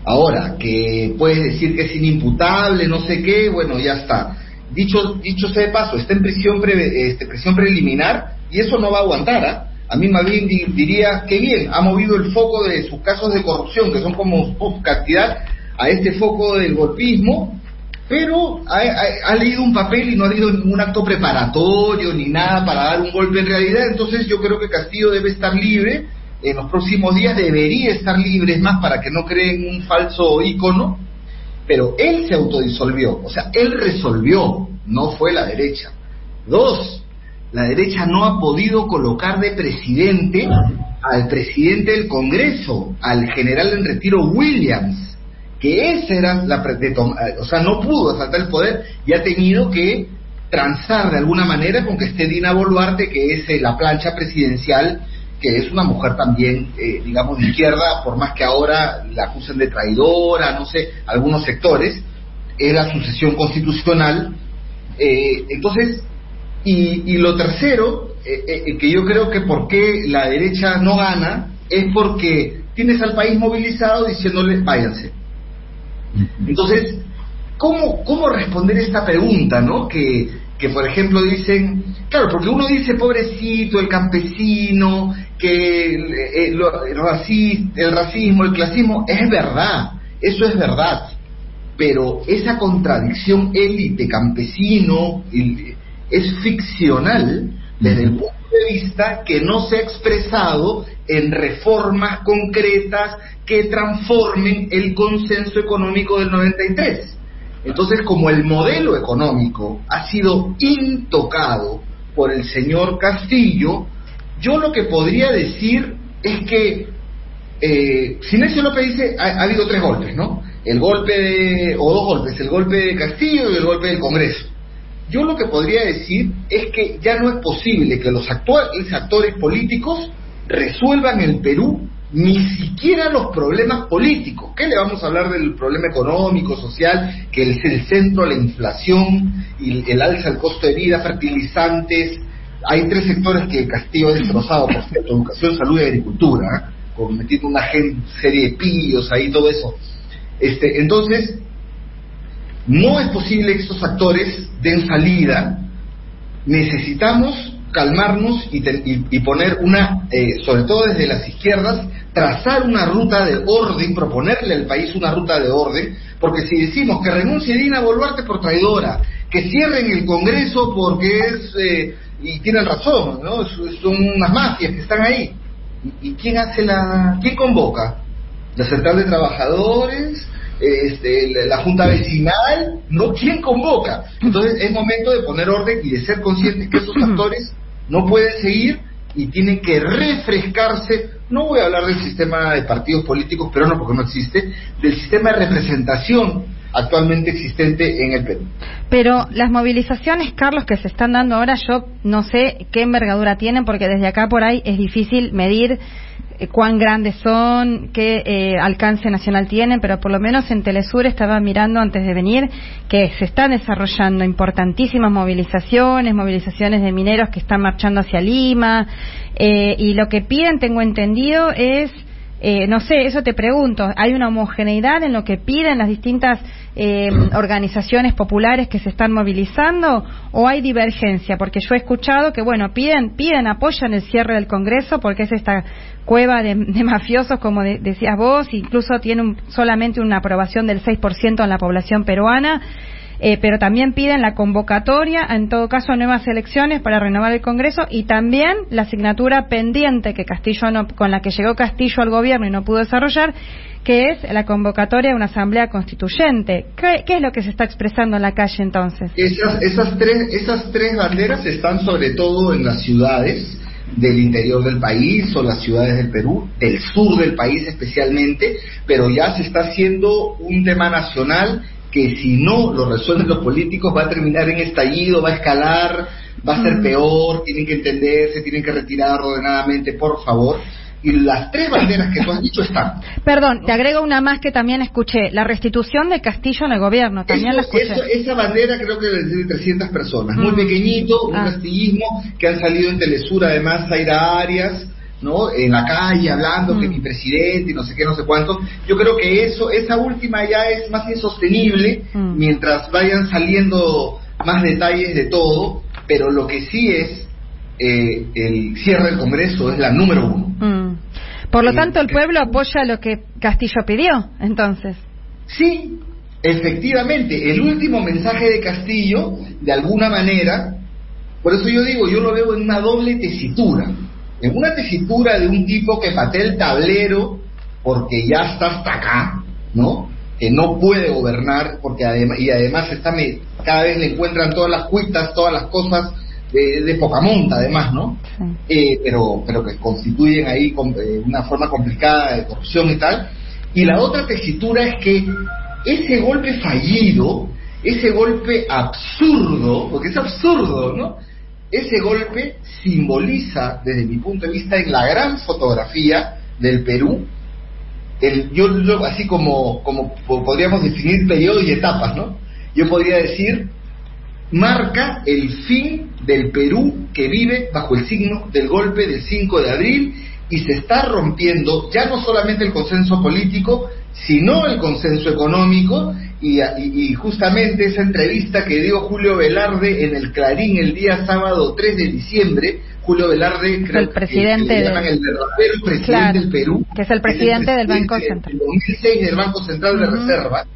Ahora, que puedes decir que es inimputable, no sé qué, bueno, ya está. Dicho, dicho sea de paso, está en prisión, este, prisión preliminar y eso no va a aguantar. ¿ah? Mí más bien diría que bien, ha movido el foco de sus casos de corrupción, que son como cantidad, a este foco del golpismo, pero ha, leído un papel y no ha leído ningún acto preparatorio ni nada para dar un golpe en realidad, entonces yo creo que Castillo debe estar libre, en los próximos días debería estar libre, es más, para que no creen un falso ícono, pero él se autodisolvió, o sea, él resolvió, no fue la derecha. Dos, la derecha no ha podido colocar de presidente al presidente del Congreso, al general en retiro Williams que esa era la de o sea, no pudo asaltar el poder y ha tenido que transar de alguna manera con que esté Dina Boluarte, que es eh, la plancha presidencial, que es una mujer también, eh, digamos, de izquierda, por más que ahora la acusen de traidora, no sé, algunos sectores, era sucesión constitucional. Eh, entonces, y, y, lo tercero, que yo creo que por qué la derecha no gana, es porque tienes al país movilizado diciéndole váyanse entonces, ¿cómo, cómo responder esta pregunta, no? Que, que, por ejemplo, dicen, claro, porque uno dice, pobrecito, el campesino, que el, el, el racismo, el clasismo, es verdad, eso es verdad, pero esa contradicción élite-campesino es ficcional desde el punto de vista que no se ha expresado en reformas concretas que transformen el consenso económico del 93. Entonces, como el modelo económico ha sido intocado por el señor Castillo, yo lo que podría decir es que eh, Sinesio López dice, ha, ha, habido tres golpes, ¿no? El golpe de, o dos golpes, el golpe de Castillo y el golpe del Congreso. Yo lo que podría decir es que ya no es posible que los actuales actores políticos resuelvan el Perú ni siquiera los problemas políticos. ¿Qué le vamos a hablar del problema económico, social, que es el centro, la inflación, y el alza del costo de vida, fertilizantes? Hay tres sectores que Castillo ha destrozado, por cierto, educación, salud y agricultura, ¿eh? con metiendo una serie de pillos ahí, todo eso. Este, entonces, no es posible que estos actores den salida. Necesitamos calmarnos y, y, poner una, eh, sobre todo desde las izquierdas, trazar una ruta de orden, proponerle al país una ruta de orden, porque si decimos que renuncie Dina Boluarte por traidora, que cierren el Congreso porque es, eh, y tienen razón, ¿no? Son unas mafias que están ahí. ¿Y, quién hace la, quién convoca? ¿La Central de Trabajadores? Este, la Junta Vecinal? ¿No? ¿Quién convoca? Entonces es momento de poner orden y de ser conscientes que esos actores no pueden seguir y tienen que refrescarse. No voy a hablar del sistema de partidos políticos, pero no porque no existe, del sistema de representación actualmente existente en el Perú. Pero las movilizaciones, Carlos, que se están dando ahora, yo no sé qué envergadura tienen, porque desde acá por ahí es difícil medir eh, cuán grandes son, qué eh, alcance nacional tienen, pero por lo menos en Telesur estaba mirando antes de venir que se están desarrollando importantísimas movilizaciones, movilizaciones de mineros que están marchando hacia Lima, eh, y lo que piden, tengo entendido, es eh, no sé, eso te pregunto, ¿hay una homogeneidad en lo que piden las distintas eh, organizaciones populares que se están movilizando o hay divergencia? Porque yo he escuchado que, bueno, piden, piden, apoyan el cierre del Congreso porque es esta cueva de, mafiosos, como decías vos, incluso tiene solamente una aprobación del 6% en la población peruana. Eh, pero también piden la convocatoria, en todo caso, nuevas elecciones para renovar el Congreso y también la asignatura pendiente que Castillo no, con la que llegó Castillo al gobierno y no pudo desarrollar, que es la convocatoria de una asamblea constituyente. ¿Qué, es lo que se está expresando en la calle entonces? Esas, esas, tres, esas tres banderas están sobre todo en las ciudades del interior del país o las ciudades del Perú, del sur del país especialmente, pero ya se está haciendo un tema nacional que si no lo resuelven los políticos va a terminar en estallido, va a escalar, va a ser peor, tienen que entenderse, tienen que retirar ordenadamente, por favor. Y las tres banderas que tú has dicho están. Perdón, te agrego una más que también escuché, la restitución de Castillo en el gobierno, también la escuché. esa bandera creo que es de 300 personas, muy mm. pequeñito, un ah. castillismo, que han salido en Telesur además Zaira Arias, ¿no? En la calle hablando que mm. mi presidente y no sé qué, no sé cuánto. Yo creo que eso, esa última ya es más insostenible mm. mientras vayan saliendo más detalles de todo, pero lo que sí es eh, el cierre del Congreso es la número uno. Mm. Por lo eh, tanto, el pueblo apoya lo que Castillo pidió, entonces. Sí, efectivamente, el último mensaje de Castillo, de alguna manera, por eso yo digo, yo lo veo en una doble tesitura en una tesitura de un tipo que patea el tablero porque ya está hasta acá, ¿no? Que no puede gobernar porque además y además está cada vez le encuentran todas las cuitas, todas las cosas de, de poca monta, además, ¿no? Eh, pero pero que constituyen ahí eh, una forma complicada de corrupción y tal. Y la otra tesitura es que ese golpe fallido, ese golpe absurdo, porque es absurdo, ¿no? Ese golpe simboliza, desde mi punto de vista, en la gran fotografía del Perú, el, yo, así como, como podríamos definir periodos y etapas, ¿no? Yo podría decir, marca el fin del Perú que vive bajo el signo del golpe del 5 de abril y se está rompiendo ya no solamente el consenso político, sino el consenso económico y, justamente esa entrevista que dio Julio Velarde en el Clarín el día sábado 3 de diciembre, Julio Velarde, creo el presidente que, llaman el verdadero presidente del Perú, que es el presidente, del Banco Central. El 2006 del Banco Central de Reserva,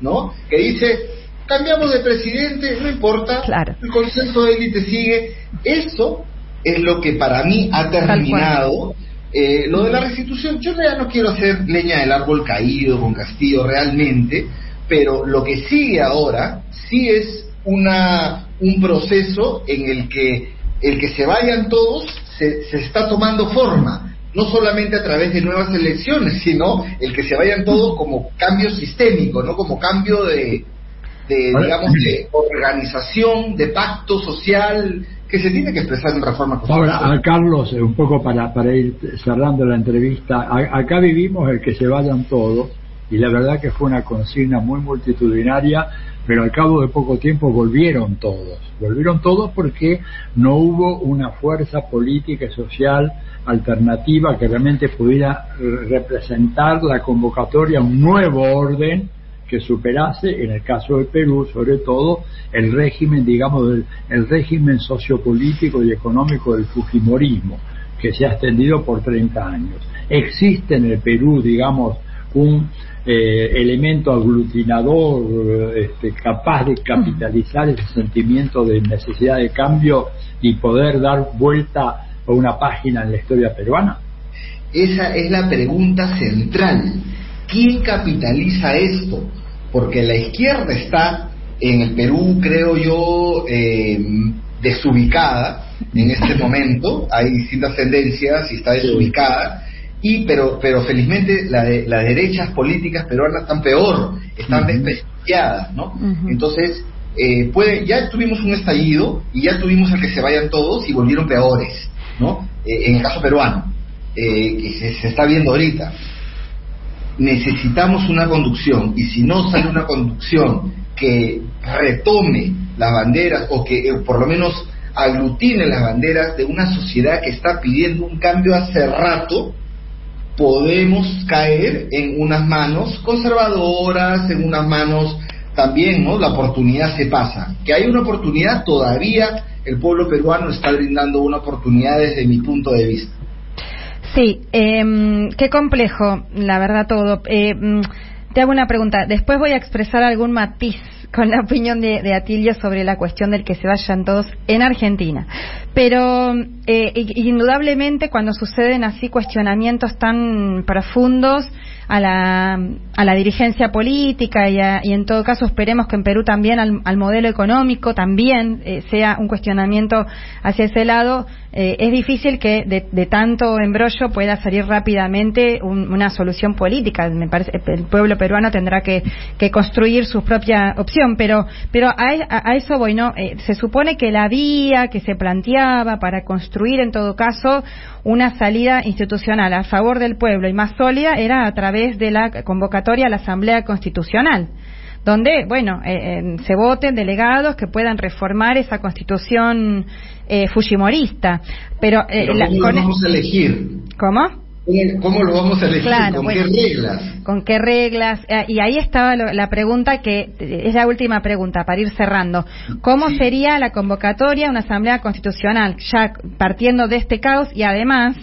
¿no? Que dice, cambiamos de presidente, no importa, el consenso de élite sigue. Eso es lo que para mí ha terminado. Eh, lo de la restitución, yo ya no quiero hacer leña del árbol caído con Castillo realmente, pero lo que sigue ahora sí es una, un proceso en el que el que se vayan todos se, se está tomando forma, no solamente a través de nuevas elecciones, sino el que se vayan todos como cambio sistémico, no como cambio de, de digamos, de organización, de pacto social que se tiene que expresar en reforma Ahora, a Carlos, eh, un poco para, para ir cerrando la entrevista, acá vivimos el que se vayan todos, y la verdad que fue una consigna muy multitudinaria, pero al cabo de poco tiempo volvieron todos. Volvieron todos porque no hubo una fuerza política y social alternativa que realmente pudiera representar la convocatoria a un nuevo orden que superase, en el caso de Perú, sobre todo, el régimen, digamos, el régimen sociopolítico y económico del Fujimorismo, que se ha extendido por 30 años. Existe en el Perú, digamos, un eh, elemento aglutinador este, capaz de capitalizar ese sentimiento de necesidad de cambio y poder dar vuelta a una página en la historia peruana? Esa es la pregunta central. ¿Quién capitaliza esto? Porque la izquierda está en el Perú, creo yo, eh, desubicada en este momento. Hay distintas tendencias y está desubicada y pero pero felizmente la de, las derechas políticas peruanas están peor, están despreciadas, ¿no? Entonces, eh, puede, ya tuvimos un estallido y ya tuvimos el que se vayan todos y volvieron peores, ¿no? Eh, en el caso peruano, eh, que se, está viendo ahorita. Necesitamos una conducción y si no sale una conducción que retome las banderas o que por lo menos aglutine las banderas de una sociedad que está pidiendo un cambio hace rato, podemos caer en unas manos conservadoras, en unas manos también, ¿no? La oportunidad se pasa. Que hay una oportunidad, todavía el pueblo peruano está brindando una oportunidad desde mi punto de vista. Sí, eh, qué complejo, la verdad todo. Eh, mm, te hago una pregunta. Después voy a expresar algún matiz con la opinión de, Atilio sobre la cuestión del que se vayan todos en Argentina. Pero eh, indudablemente cuando suceden así cuestionamientos tan profundos, a la, a la dirigencia política y, y, en todo caso esperemos que en Perú también al, modelo económico también eh, sea un cuestionamiento hacia ese lado. Eh, es difícil que de, tanto embrollo pueda salir rápidamente una solución política. Me parece el pueblo peruano tendrá que, que construir su propia opción, pero pero a, eso voy. No, eh, se supone que la vía que se planteaba para construir en todo caso una salida institucional a favor del pueblo y más sólida era a través de la convocatoria a la Asamblea Constitucional donde, bueno, eh, eh, se voten delegados que puedan reformar esa constitución eh, fujimorista. Pero, ¿cómo lo vamos a elegir? ¿Cómo? ¿Cómo lo vamos a elegir? ¿Con qué reglas? ¿Con qué reglas? Eh, y ahí estaba la pregunta que es la última pregunta para ir cerrando. ¿Cómo sería la convocatoria a una asamblea constitucional? Ya partiendo de este caos y además,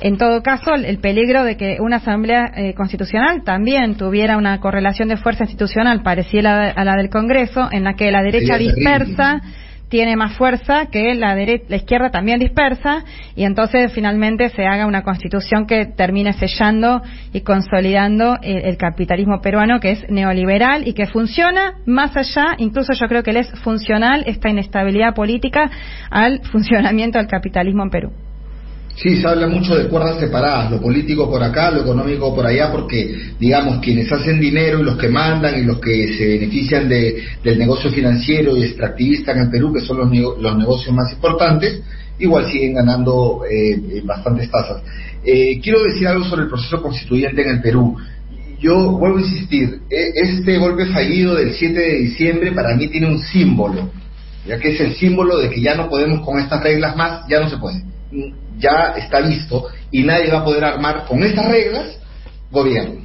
en todo caso, el peligro de que una asamblea eh, constitucional también tuviera una correlación de fuerza institucional parecida a la del Congreso, en la que la derecha dispersa tiene más fuerza que la, la izquierda también dispersa y entonces finalmente se haga una constitución que termine sellando y consolidando el, capitalismo peruano que es neoliberal y que funciona más allá, incluso yo creo que le es funcional esta inestabilidad política al funcionamiento del capitalismo en Perú. Sí, se habla mucho de cuerdas separadas, lo político por acá, lo económico por allá, porque, digamos, quienes hacen dinero y los que mandan y los que se benefician de, del negocio financiero y extractivista en el Perú, que son los, los negocios más importantes, igual siguen ganando eh, bastantes tasas. Eh, quiero decir algo sobre el proceso constituyente en el Perú. Yo vuelvo a insistir, e, este golpe fallido del 7 de diciembre para mí tiene un símbolo, ya que es el símbolo de que ya no podemos con estas reglas más, ya no se puede ya está listo y nadie va a poder armar con estas reglas gobierno.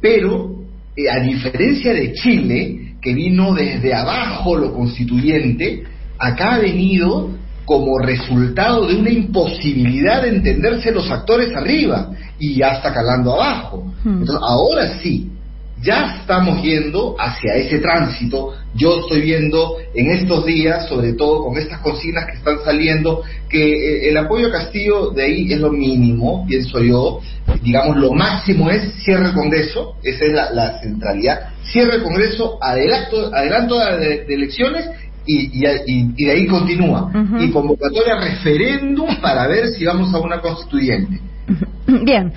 Pero, eh, a diferencia de Chile, que vino desde abajo lo constituyente, acá ha venido como resultado de una imposibilidad de entenderse los actores arriba y ya está calando abajo. Hmm. Entonces, ahora sí, ya estamos yendo hacia ese tránsito. Yo estoy viendo en estos días, sobre todo con estas consignas que están saliendo, que eh, el apoyo a Castillo de ahí es lo mínimo, pienso yo. Digamos, lo máximo es cierre el Congreso, esa es la, centralidad. Cierre el Congreso, adelanto, adelanto de, elecciones y, de ahí continúa. Y convocatoria referéndum para ver si vamos a una constituyente. Bien.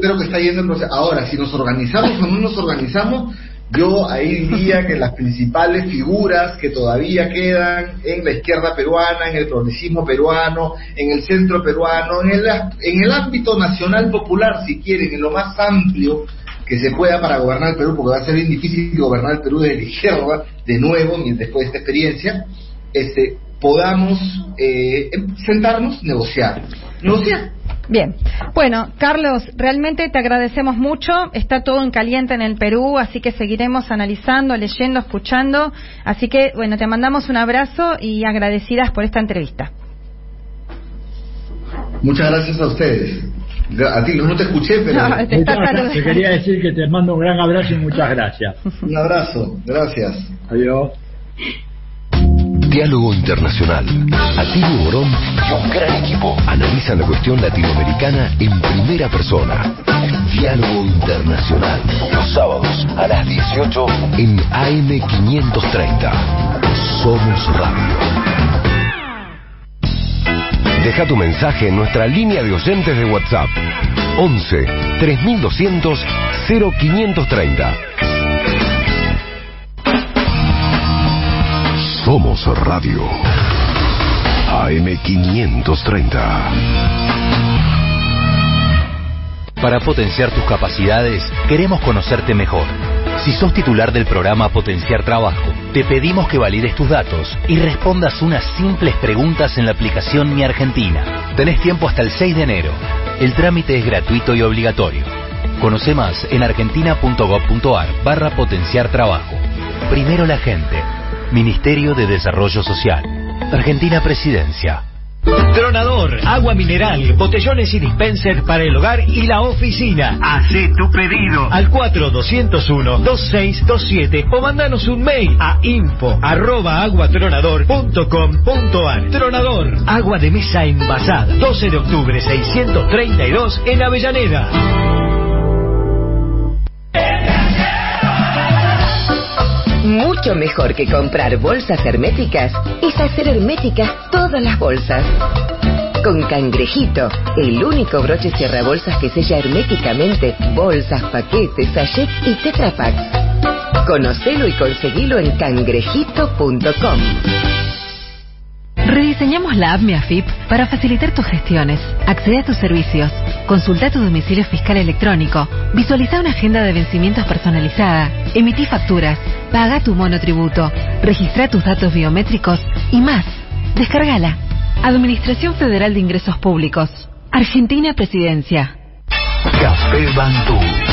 Creo que está yendo. Ahora, si nos organizamos o no nos organizamos, yo ahí diría que las principales figuras que todavía quedan en la izquierda peruana, en el progresismo peruano, en el centro peruano, en el, en el ámbito nacional popular, si quieren, en lo más amplio que se pueda para gobernar el Perú, porque va a ser bien difícil gobernar el Perú de la izquierda, de nuevo, después de esta experiencia, este, podamos eh, sentarnos, negociar. Negociar Bien. Bueno, Carlos, realmente te agradecemos mucho. Está todo en caliente en el Perú, así que seguiremos analizando, leyendo, escuchando. Así que, bueno, te mandamos un abrazo y agradecidas por esta entrevista. Muchas gracias a ustedes. A ti no te escuché, pero... No, te, quería decir que te mando un gran abrazo y muchas gracias. Un abrazo, gracias. Adiós. Diálogo Internacional. Atilio Borón y un gran equipo analizan la cuestión latinoamericana en primera persona. Diálogo Internacional. Los sábados a las 18 en AM530. Somos Radio. Deja tu mensaje en nuestra línea de oyentes de WhatsApp. 11 3200 0530. Somos Radio. AM530. Para potenciar tus capacidades, queremos conocerte mejor. Si sos titular del programa Potenciar Trabajo, te pedimos que valides tus datos y respondas unas simples preguntas en la aplicación Mi Argentina. Tenés tiempo hasta el 6 de enero. El trámite es gratuito y obligatorio. Conoce más en argentina.gov.ar barra potenciar trabajo. Primero la gente. Ministerio de Desarrollo Social. Argentina Presidencia. Tronador, agua mineral, botellones y dispensers para el hogar y la oficina. Hacé tu pedido al 4201-2627 o mandanos un mail a info arroba aguatronador.com.ar. Tronador, agua de mesa envasada. 12 de octubre 632 en Avellaneda. Mucho mejor que comprar bolsas herméticas es hacer herméticas todas las bolsas. Con Cangrejito, el único broche cierra bolsas que sella herméticamente bolsas, paquetes, sachets y tetrapacks. Conocelo y conseguilo en cangrejito.com. Rediseñamos la app MiAFIP para facilitar tus gestiones. Accede a tus servicios, consulta tu domicilio fiscal electrónico, visualiza una agenda de vencimientos personalizada, emití facturas, paga tu monotributo, registra tus datos biométricos y más. Descárgala. Administración Federal de Ingresos Públicos. Argentina Presidencia. Café Bantú.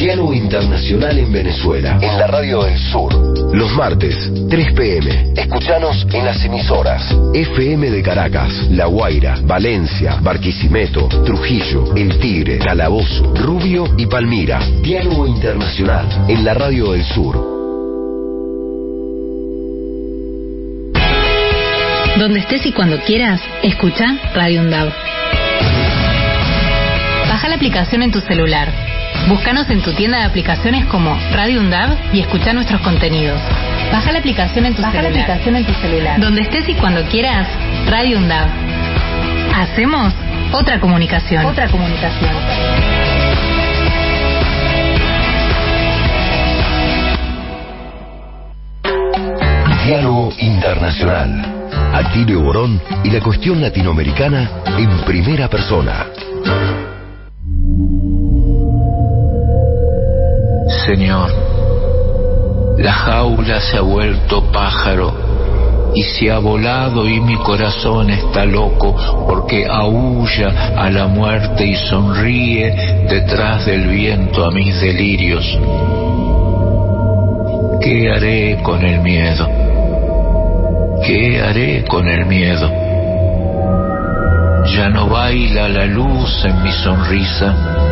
Diálogo Internacional en Venezuela, en la Radio del Sur. Los martes, 3 pm. Escuchanos en las emisoras FM de Caracas, La Guaira, Valencia, Barquisimeto, Trujillo, El Tigre, Calabozo, Rubio y Palmira. Diálogo Internacional en la Radio del Sur. Donde estés y cuando quieras, escucha Radio UNDAV. Baja la aplicación en tu celular Búscanos en tu tienda de aplicaciones como Radio UNDAV y escucha nuestros contenidos. Baja la aplicación en tu Baja celular. la aplicación en tu celular. Donde estés y cuando quieras, Radio UNDAV. Hacemos otra comunicación. Otra comunicación. Diálogo Internacional. Atilio Borón y la cuestión latinoamericana en primera persona. Señor, la jaula se ha vuelto pájaro y se ha volado y mi corazón está loco porque aúlla a la muerte y sonríe detrás del viento a mis delirios. ¿Qué haré con el miedo? ¿Qué haré con el miedo? Ya no baila la luz en mi sonrisa,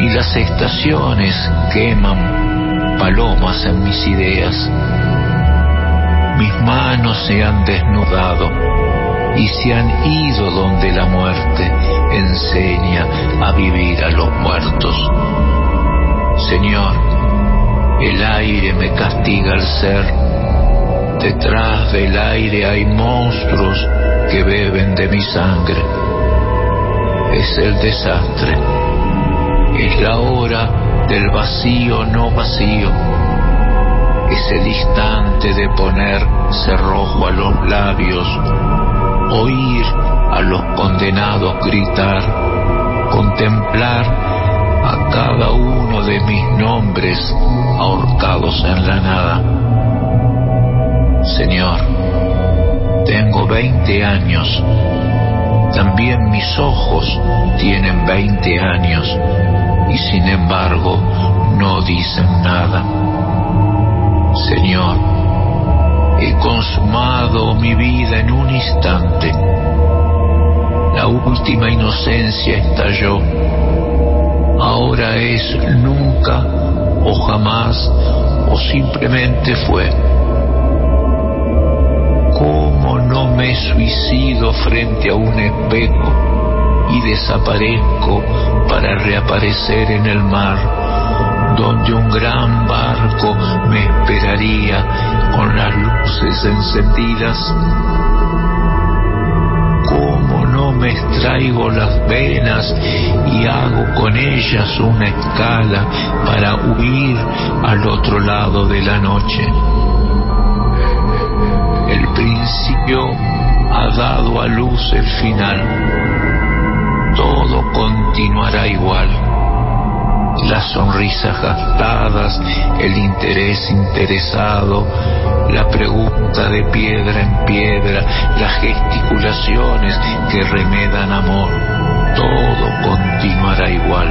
y las estaciones queman palomas en mis ideas mis manos se han desnudado y se han ido donde la muerte enseña a vivir a los muertos. Señor, el aire me castiga al ser. Detrás del aire hay monstruos que beben de mi sangre. Es el desastre. Es la hora del vacío no vacío. Ese distante de poner cerrojo a los labios, oír a los condenados gritar, contemplar a cada uno de mis nombres ahorcados en la nada. Señor, tengo veinte años, también mis ojos tienen veinte años y sin embargo no dicen nada. Señor, he consumado mi vida en un instante. La última inocencia estalló. Ahora es nunca o jamás o simplemente fue. ¿Cómo no me suicido frente a un espejo y desaparezco para reaparecer en el mar? donde un gran barco me esperaría con las luces encendidas. Como no me extraigo las venas y hago con ellas una escala para huir al otro lado de la noche. El principio ha dado a luz el final. Todo continuará igual las sonrisas gastadas, el interés interesado, la pregunta de piedra en piedra, las gesticulaciones que remedan amor, todo continuará igual.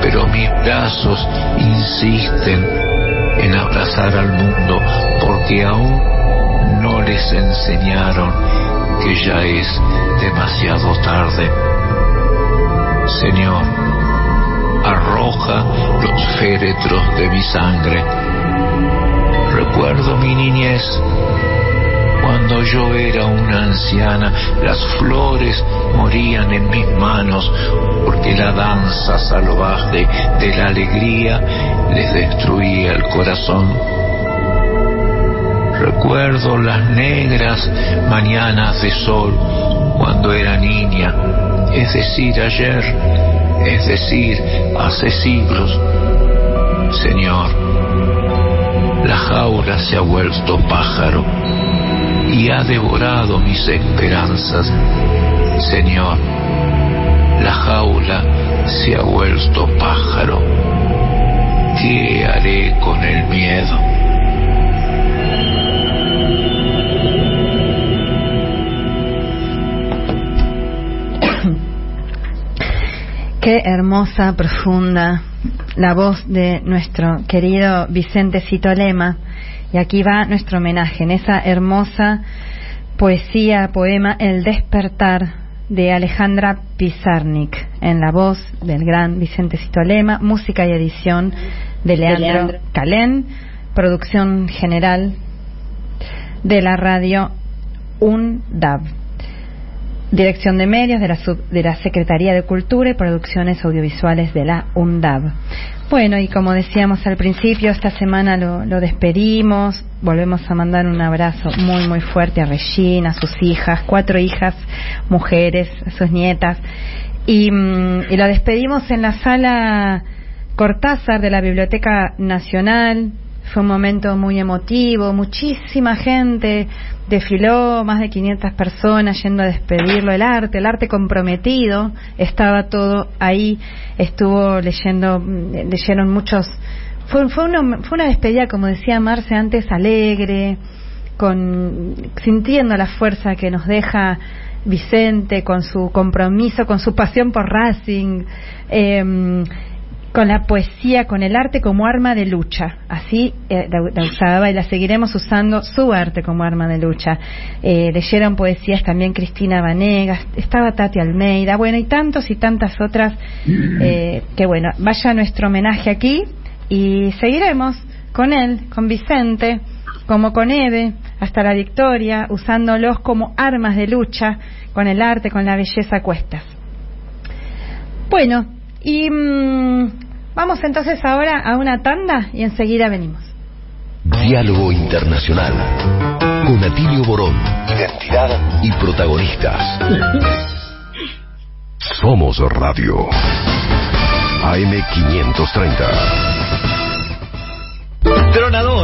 Pero mis brazos insisten en abrazar al mundo porque aún no les enseñaron que ya es demasiado tarde. Señor, arroja los féretros de mi sangre. Recuerdo mi niñez. Cuando yo era una anciana, las flores morían en mis manos porque la danza salvaje de la alegría les destruía el corazón. Recuerdo las negras mañanas de sol cuando era niña, es decir, ayer, es decir, hace siglos. Señor, la jaula se ha vuelto pájaro y ha devorado mis esperanzas. Señor, la jaula se ha vuelto pájaro. ¿Qué haré con el miedo? Qué hermosa, profunda la voz de nuestro querido Vicente Citolema. Y aquí va nuestro homenaje en esa hermosa poesía, poema El despertar de Alejandra Pizarnik, en la voz del gran Vicente Citolema, música y edición de Leandro, Calén, producción general de la radio UNDAV. Dirección de Medios de la, de la Secretaría de Cultura y Producciones Audiovisuales de la UNDAB. Bueno, y como decíamos al principio, esta semana lo, lo, despedimos. Volvemos a mandar un abrazo muy, muy fuerte a Regina, a sus hijas, cuatro hijas, mujeres, a sus nietas. Y, mm, y lo despedimos en la sala Cortázar de la Biblioteca Nacional, fue un momento muy emotivo, muchísima gente desfiló, más de 500 personas yendo a despedirlo, el arte, el arte comprometido, estaba todo ahí, estuvo leyendo, leyeron muchos, fue, fue, una, fue una despedida, como decía Marce antes, alegre, con sintiendo la fuerza que nos deja Vicente con su compromiso, con su pasión por Racing, eh, con la poesía, con el arte como arma de lucha. Así eh, la, usaba y la seguiremos usando su arte como arma de lucha. Eh, leyeron poesías también Cristina Vanegas, estaba Tati Almeida, bueno, y tantos y tantas otras. Eh, que bueno, vaya nuestro homenaje aquí y seguiremos con él, con Vicente, como con Eve, hasta la victoria, usándolos como armas de lucha, con el arte, con la belleza cuestas. Bueno, y mm, Vamos entonces ahora a una tanda y enseguida venimos. Diálogo Internacional con Atilio Borón. Identidad y protagonistas. Somos Radio. AM530.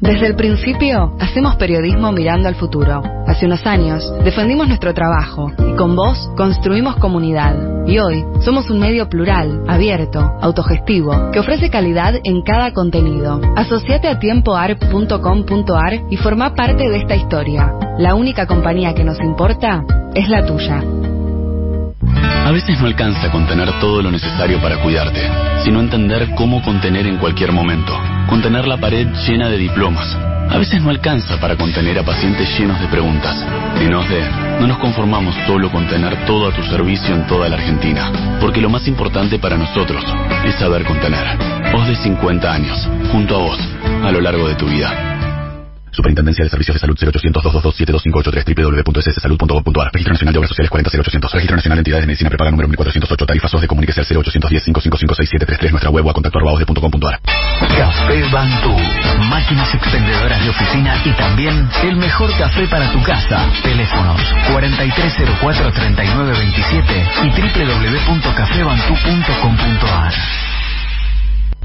Desde el principio, hacemos periodismo mirando al futuro. Hace unos años, defendimos nuestro trabajo y con vos construimos comunidad. Y hoy, somos un medio plural, abierto, autogestivo, que ofrece calidad en cada contenido. Asociate a tiempoarp.com.ar y forma parte de esta historia. La única compañía que nos importa es la tuya. A veces no alcanza contener todo lo necesario para cuidarte, sino entender cómo contener en cualquier momento contener la pared llena de diplomas. A veces no alcanza para contener a pacientes llenos de preguntas. En OSDE, no nos conformamos solo con tener todo a tu servicio en toda la Argentina, porque lo más importante para nosotros es saber contener. OSDE 50 años, junto a vos, a lo largo de tu vida. Superintendencia de Servicios de Salud 0800 222 www.sssalud.gov.ar Registro Nacional de Obras Sociales 400800 Registro Nacional de Entidades de Medicina Prepaga número 1408 Tarifas de comuníquese al 0810 555 Nuestra web o a contacto Café Bantú. Máquinas expendedoras de oficina y también el mejor café para tu casa. Teléfonos 4304-3927 y www.cafebantú.com.ar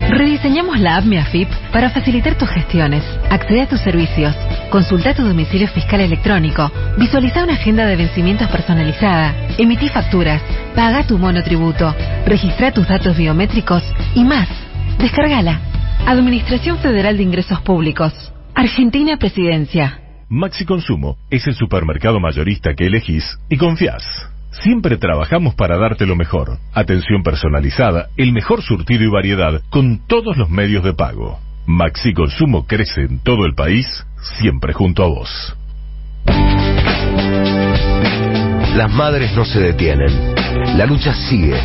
Rediseñamos la app MiAFIP para facilitar tus gestiones. Accede a tus servicios, consulta tu domicilio fiscal electrónico, visualiza una agenda de vencimientos personalizada, emití facturas, paga tu monotributo, registra tus datos biométricos y más. Descárgala. Administración Federal de Ingresos Públicos. Argentina Presidencia. Maxi Consumo es el supermercado mayorista que elegís y confías. Siempre trabajamos para darte lo mejor. Atención personalizada, el mejor surtido y variedad con todos los medios de pago. Maxi Consumo crece en todo el país, siempre junto a vos. Las madres no se detienen. La lucha sigue.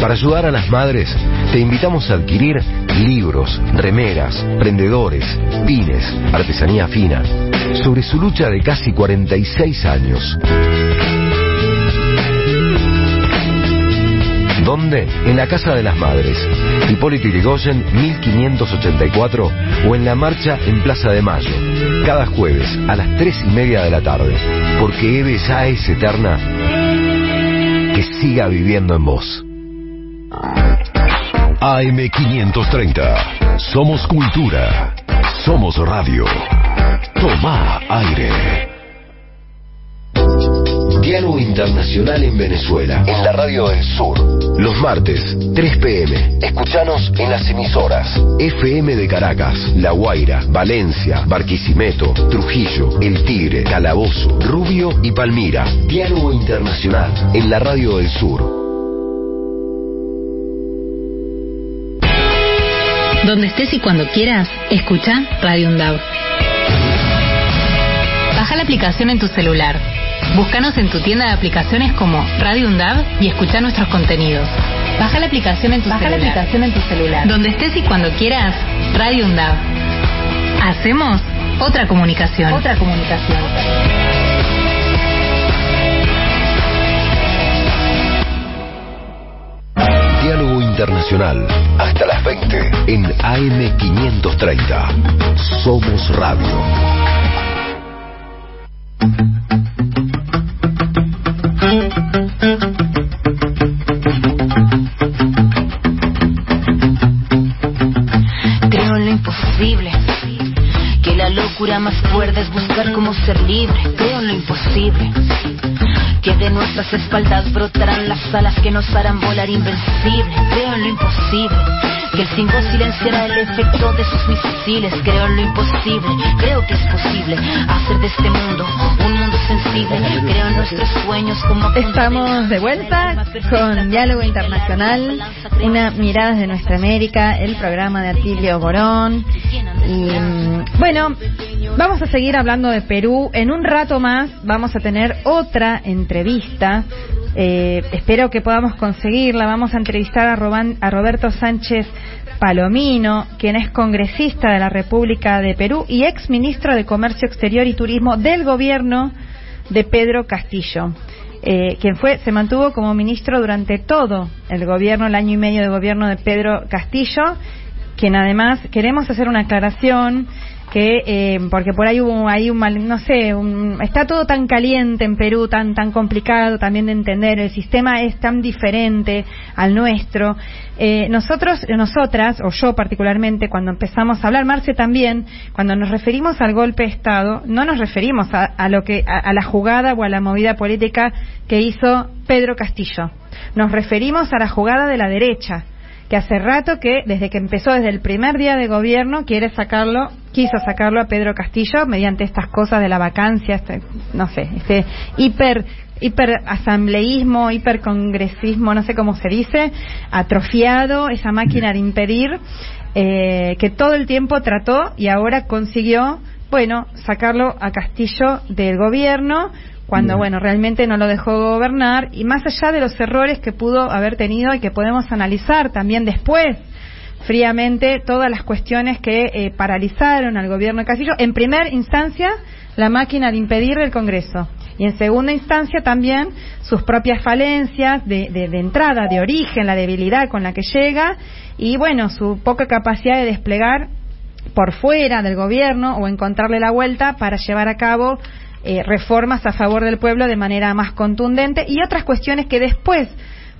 Para ayudar a las madres, te invitamos a adquirir libros, remeras, prendedores, pines, artesanía fina, sobre su lucha de casi 46 años. ¿Dónde? En la Casa de las Madres. Hipólito Yrigoyen, 1584 o en la marcha en Plaza de Mayo. Cada jueves a las 3 y media de la tarde. Porque Eve ya es eterna. Que siga viviendo en vos. AM530. Somos cultura. Somos radio. Toma aire. Diálogo Internacional en Venezuela. En la radio del sur. Los martes, 3 pm. Escuchanos en las emisoras. FM de Caracas, La Guaira, Valencia, Barquisimeto, Trujillo, El Tigre, Calabozo, Rubio y Palmira. Diálogo Internacional en la radio del sur. Donde estés y cuando quieras, escucha Radio UNDAV. Baja la aplicación en tu celular Búscanos en tu tienda de aplicaciones como Radio UNDAV y escucha nuestros contenidos. Baja la aplicación en tu Baja la celular. aplicación en tu celular. Donde estés y cuando quieras, Radio UNDAV. Hacemos otra comunicación. Otra comunicación. Diálogo Internacional. Hasta las 20 en AM530. Somos Radio. Locura más fuerte es buscar cómo ser libre. Creo en lo imposible. Que de nuestras espaldas brotarán las alas que nos harán volar invencible. Creo en lo imposible. Que el 5 silenciará el efecto de sus misiles. Creo en lo imposible. Creo que es posible hacer de este mundo un mundo sensible. Creo en nuestros sueños como Estamos de vuelta con Diálogo Internacional, una mirada de nuestra América, el programa de Atilio Borón. Y mm, bueno, vamos a seguir hablando de Perú. En un rato más vamos a tener otra entrevista. Eh, espero que podamos conseguirla. Vamos a entrevistar a, Roban- a Roberto Sánchez Palomino, quien es congresista de la República de Perú y ex ministro de Comercio Exterior y Turismo del gobierno de Pedro Castillo, eh, quien fue se mantuvo como ministro durante todo el gobierno, el año y medio de gobierno de Pedro Castillo, quien además queremos hacer una aclaración que eh, porque por ahí hubo ahí un mal, no sé, un- está todo tan caliente en Perú, tan tan complicado también de entender, el sistema es tan diferente al nuestro. Eh, nosotros, nosotras, o yo particularmente, cuando empezamos a hablar, Marce también, cuando nos referimos al golpe de Estado, no nos referimos a, a lo que, a, a la jugada o a la movida política que hizo Pedro Castillo. Nos referimos a la jugada de la derecha, que hace rato que, desde que empezó desde el primer día de gobierno, quiere sacarlo, quiso sacarlo a Pedro Castillo mediante estas cosas de la vacancia, este, no sé, este hiper hiper asambleísmo, hipercongresismo, no sé cómo se dice, atrofiado, esa máquina de impedir, eh, que todo el tiempo trató y ahora consiguió, bueno, sacarlo a Castillo del gobierno, cuando, Bien. bueno, realmente no lo dejó gobernar, y más allá de los errores que pudo haber tenido y que podemos analizar también después, fríamente, todas las cuestiones que eh, paralizaron al gobierno de Castillo, en primera instancia, la máquina de impedir del Congreso. Y en segunda instancia también sus propias falencias de, de- de entrada, de origen, la debilidad con la que llega y bueno, su poca capacidad de desplegar por fuera del gobierno o encontrarle la vuelta para llevar a cabo eh, reformas a favor del pueblo de manera más contundente y otras cuestiones que después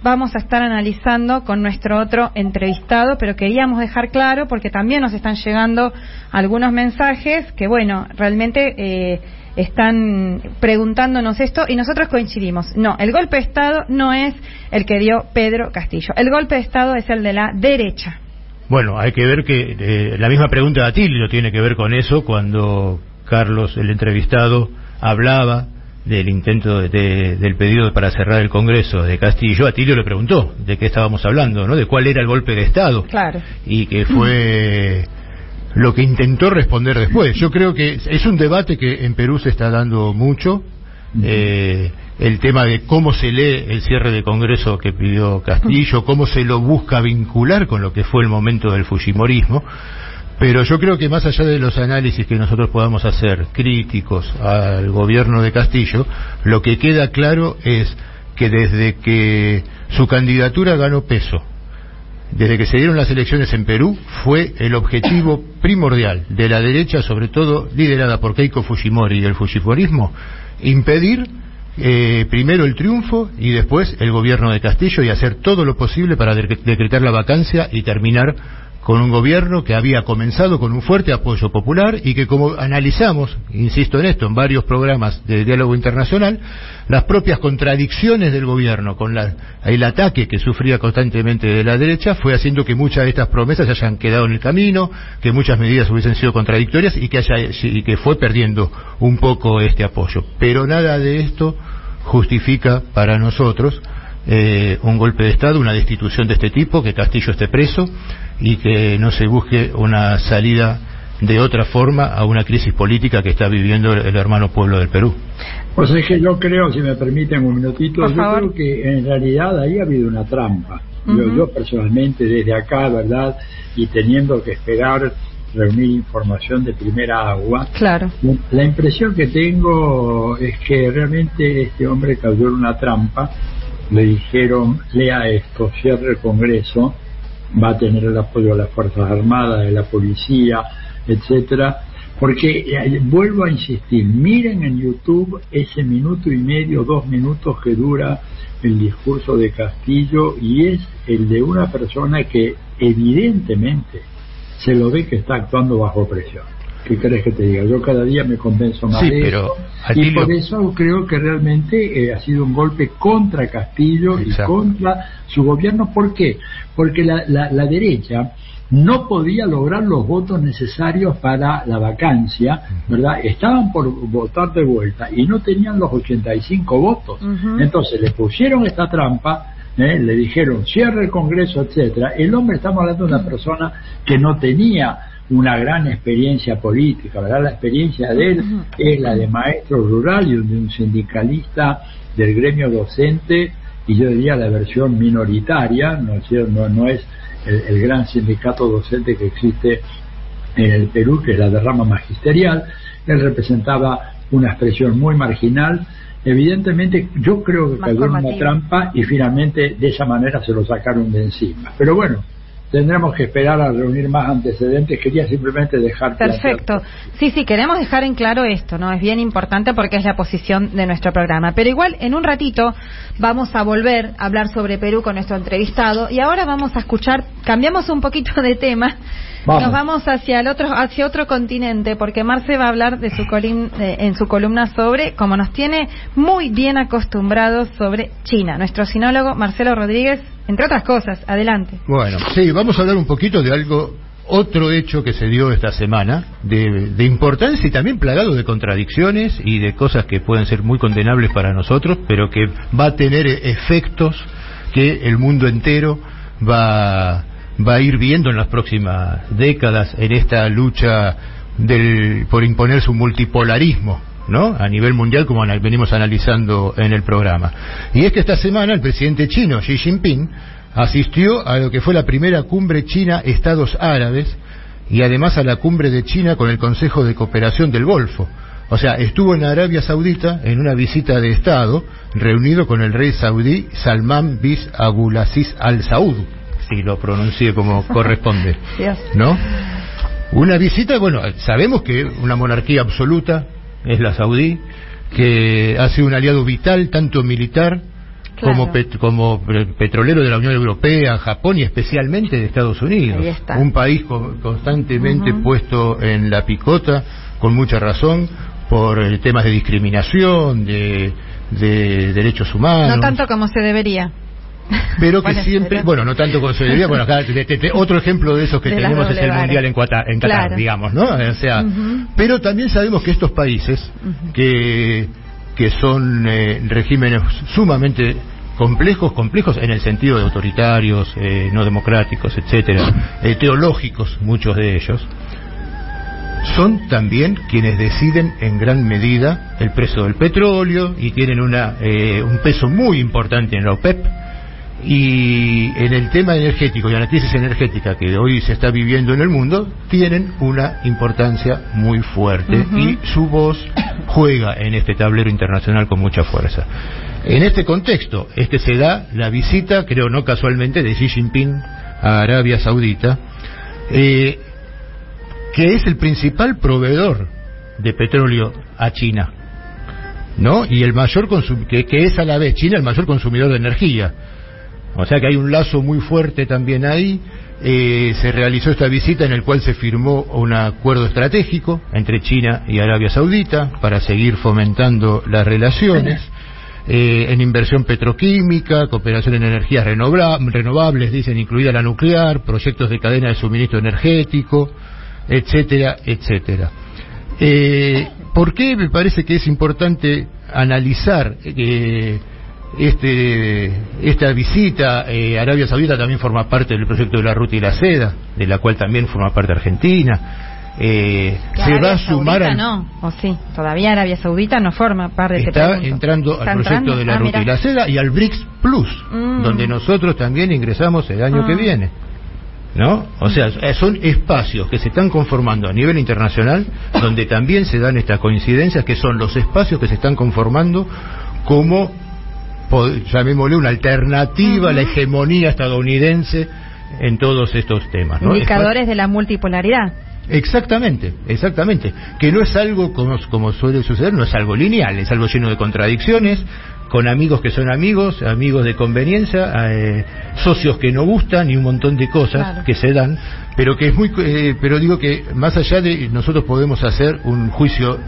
vamos a estar analizando con nuestro otro entrevistado, pero queríamos dejar claro porque también nos están llegando algunos mensajes que, bueno, realmente eh, están preguntándonos esto y nosotros coincidimos. No, el golpe de Estado no es el que dio Pedro Castillo. El golpe de Estado es el de la derecha. Bueno, hay que ver que eh, la misma pregunta de Atilio tiene que ver con eso cuando Carlos, el entrevistado, hablaba del intento de- de- del pedido para cerrar el Congreso de Castillo. Atilio le preguntó de qué estábamos hablando, ¿no? De cuál era el golpe de Estado Claro. y que fue lo que intentó responder después. Yo creo que es un debate que en Perú se está dando mucho. eh, el tema de cómo se lee el cierre de Congreso que pidió Castillo, cómo se lo busca vincular con lo que fue el momento del Fujimorismo. Pero yo creo que más allá de los análisis que nosotros podamos hacer críticos al gobierno de Castillo, lo que queda claro es que desde que su candidatura ganó peso, desde que se dieron las elecciones en Perú, fue el objetivo primordial de la derecha, sobre todo liderada por Keiko Fujimori y el Fujimorismo, impedir eh, primero el triunfo y después el gobierno de Castillo y hacer todo lo posible para de- decretar la vacancia y terminar con un gobierno que había comenzado con un fuerte apoyo popular y que como analizamos, insisto en esto, en varios programas de diálogo internacional, las propias contradicciones del gobierno con la- el ataque que sufría constantemente de la derecha fue haciendo que muchas de estas promesas hayan quedado en el camino, que muchas medidas hubiesen sido contradictorias y que, haya, y que fue perdiendo un poco este apoyo. Pero nada de esto justifica para nosotros eh, un golpe de Estado, una destitución de este tipo, que Castillo esté preso y que no se busque una salida de otra forma a una crisis política que está viviendo el, el hermano pueblo del Perú. Pues es que yo creo, si me permiten un minutito, Por yo favor. creo que en realidad ahí ha habido una trampa. yo, personalmente desde acá, ¿verdad? Y teniendo que esperar reunir información de primera agua. Claro. La impresión que tengo es que realmente este hombre cayó en una trampa. Le dijeron, lea esto, cierre el Congreso, va a tener el apoyo de las Fuerzas Armadas, de la policía, etcétera. Porque eh, vuelvo a insistir, miren en YouTube ese minuto y medio, dos minutos que dura el discurso de Castillo y es el de una persona que evidentemente se lo ve que está actuando bajo presión. ¿Qué crees que te diga? Yo cada día me convenzo más de eso. Y por eso creo que realmente eh, ha sido un golpe contra Castillo y contra su gobierno. ¿Por qué? Porque la, la, derecha no podía lograr los votos necesarios para la vacancia, ¿verdad? Estaban por votar de vuelta y no tenían los 85 votos. Entonces le pusieron esta trampa ¿eh? le dijeron cierre el Congreso, etcétera. El hombre, estamos hablando de una persona que no tenía una gran experiencia política, ¿verdad? La experiencia de él es la de maestro rural y de un sindicalista del gremio docente, y yo diría la versión minoritaria, no, no, no es el, el, gran sindicato docente que existe en el Perú, que es la de rama magisterial. Él representaba una expresión muy marginal Evidentemente, yo creo que cayó en una trampa y finalmente de esa manera se lo sacaron de encima. Pero bueno, tendremos que esperar a reunir más antecedentes. Quería simplemente dejar. Perfecto. Sí, sí, queremos dejar en claro esto, ¿no? Es bien importante porque es la posición de nuestro programa. Pero igual, en un ratito vamos a volver a hablar sobre Perú con nuestro entrevistado y ahora vamos a escuchar, cambiamos un poquito de tema nos vamos hacia el otro, hacia otro continente, porque Marce va a hablar de su en su columna sobre, como nos tiene muy bien acostumbrados, sobre China. Nuestro sinólogo Marcelo Rodríguez, entre otras cosas. Adelante. Bueno, sí, vamos a hablar un poquito de algo otro hecho que se dio esta semana, de, de, importancia y también plagado de contradicciones y de cosas que pueden ser muy condenables para nosotros, pero que va a tener efectos que el mundo entero va va a ir viendo en las próximas décadas en esta lucha del, por imponer su multipolarismo. ¿No? a nivel mundial como venimos analizando en el programa. Y es que esta semana el presidente chino Xi Jinping asistió a lo que fue la primera cumbre China-Estados Árabes y además a la cumbre de China con el Consejo de Cooperación del Golfo. O sea, estuvo en Arabia Saudita en una visita de Estado reunido con el rey saudí Salman bin Abdulaziz Al Saud si lo pronuncie como corresponde. ¿No? Una visita, bueno, sabemos que una monarquía absoluta es la saudí, que hace un aliado vital, tanto militar como, como petrolero de la Unión Europea, Japón y especialmente de Estados Unidos. Un país constantemente puesto en la picota, con mucha razón, por eh, temas de discriminación, de, de derechos humanos. No tanto como se debería pero que siempre, bueno, no tanto con debería, bueno, acá otro ejemplo de esos que tenemos es el Mundial en, Qatar, digamos, ¿no? O sea, pero también sabemos que estos países, que, que son eh, regímenes sumamente complejos, complejos en el sentido de autoritarios, eh, no democráticos, etcétera, eh, teológicos, muchos de ellos, son también quienes deciden en gran medida el precio del petróleo y tienen una, un peso muy importante en la OPEP y en el tema energético y en la crisis energética que hoy se está viviendo en el mundo, tienen una importancia muy fuerte y su voz juega en este tablero internacional con mucha fuerza. En este contexto es que se da la visita, creo no casualmente, de Xi Jinping a Arabia Saudita, eh, que es el principal proveedor de petróleo a China, ¿no? Y el mayor que, que es a la vez China el mayor consumidor de energía. O sea que hay un lazo muy fuerte también ahí. Eh, se realizó esta visita en el cual se firmó un acuerdo estratégico entre China y Arabia Saudita para seguir fomentando las relaciones. Eh, en inversión petroquímica, cooperación en energías renovables, dicen, incluida la nuclear, proyectos de cadena de suministro energético, etcétera, etcétera. Eh, ¿Por qué me parece que es importante analizar eh, este, esta visita, eh, Arabia Saudita también forma parte del proyecto de la ruta y la seda, de la cual también forma parte Argentina. eh, se va a sumar al... no, o sí, todavía Arabia Saudita no forma parte de Está entrando al proyecto de la ah, ruta y la seda y al BRICS Plus, mm. donde nosotros también ingresamos el año que ah. viene. ¿No? O sea, son espacios que se están conformando a nivel internacional, donde también se dan estas coincidencias, que son los espacios que se están conformando como, llamémosle, una alternativa a la hegemonía estadounidense en todos estos temas. ¿no? Indicadores de la multipolaridad. Exactamente, exactamente. Que no es algo como, como suele suceder, no es algo lineal, es algo lleno de contradicciones, con amigos que son amigos, amigos de conveniencia, eh, socios que no gustan y un montón de cosas que se dan, pero que es muy, eh, pero digo que más allá de nosotros podemos hacer un juicio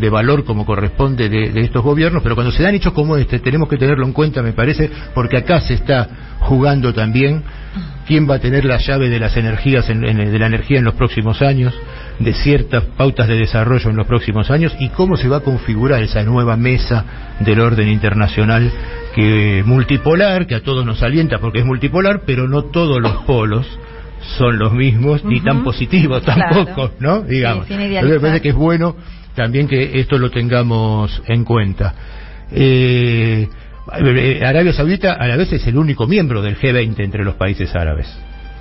de valor como corresponde de, estos gobiernos, pero cuando se dan hechos como este tenemos que tenerlo en cuenta, me parece, porque acá se está jugando también quién va a tener la llave de las energías, en, de la energía en los próximos años, de ciertas pautas de desarrollo en los próximos años y cómo se va a configurar esa nueva mesa del orden internacional que multipolar, que a todos nos alienta porque es multipolar, pero no todos los polos son los mismos ni tan positivos tampoco, ¿no? Digamos. me parece que es bueno también que esto lo tengamos en cuenta. Eh, Arabia Saudita a la vez es el único miembro del G20 entre los países árabes,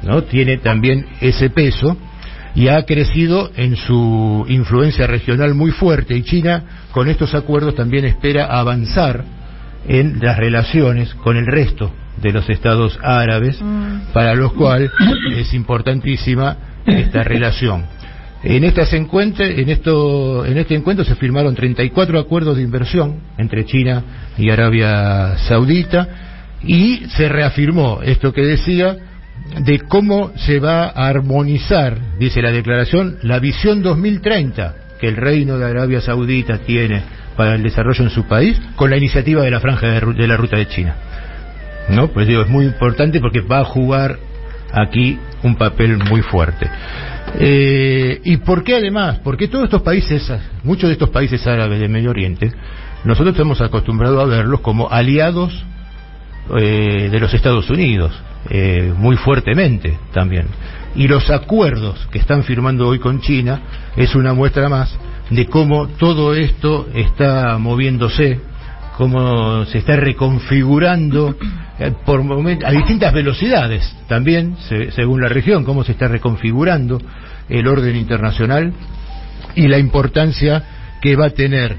¿no? Tiene también ese peso y ha crecido en su influencia regional muy fuerte y China con estos acuerdos también espera avanzar en las relaciones con el resto de los estados árabes, mm. para los cuales es importantísima esta relación. En, estas en, esto, en este encuentro se firmaron 34 acuerdos de inversión entre China y Arabia Saudita y se reafirmó esto que decía de cómo se va a armonizar, dice la declaración, la visión 2030 que el reino de Arabia Saudita tiene para el desarrollo en su país con la iniciativa de la franja de, la ruta de China. ¿No? Pues digo, es muy importante porque va a jugar aquí un papel muy fuerte. Eh, ¿Y por qué además? Porque todos estos países, muchos de estos países árabes del Medio Oriente, nosotros estamos acostumbrados a verlos como aliados eh, de los Estados Unidos, eh, muy fuertemente también. Y los acuerdos que están firmando hoy con China es una muestra más de cómo todo esto está moviéndose, cómo se está reconfigurando por a distintas velocidades también, según la región, cómo se está reconfigurando el orden internacional y la importancia que va a tener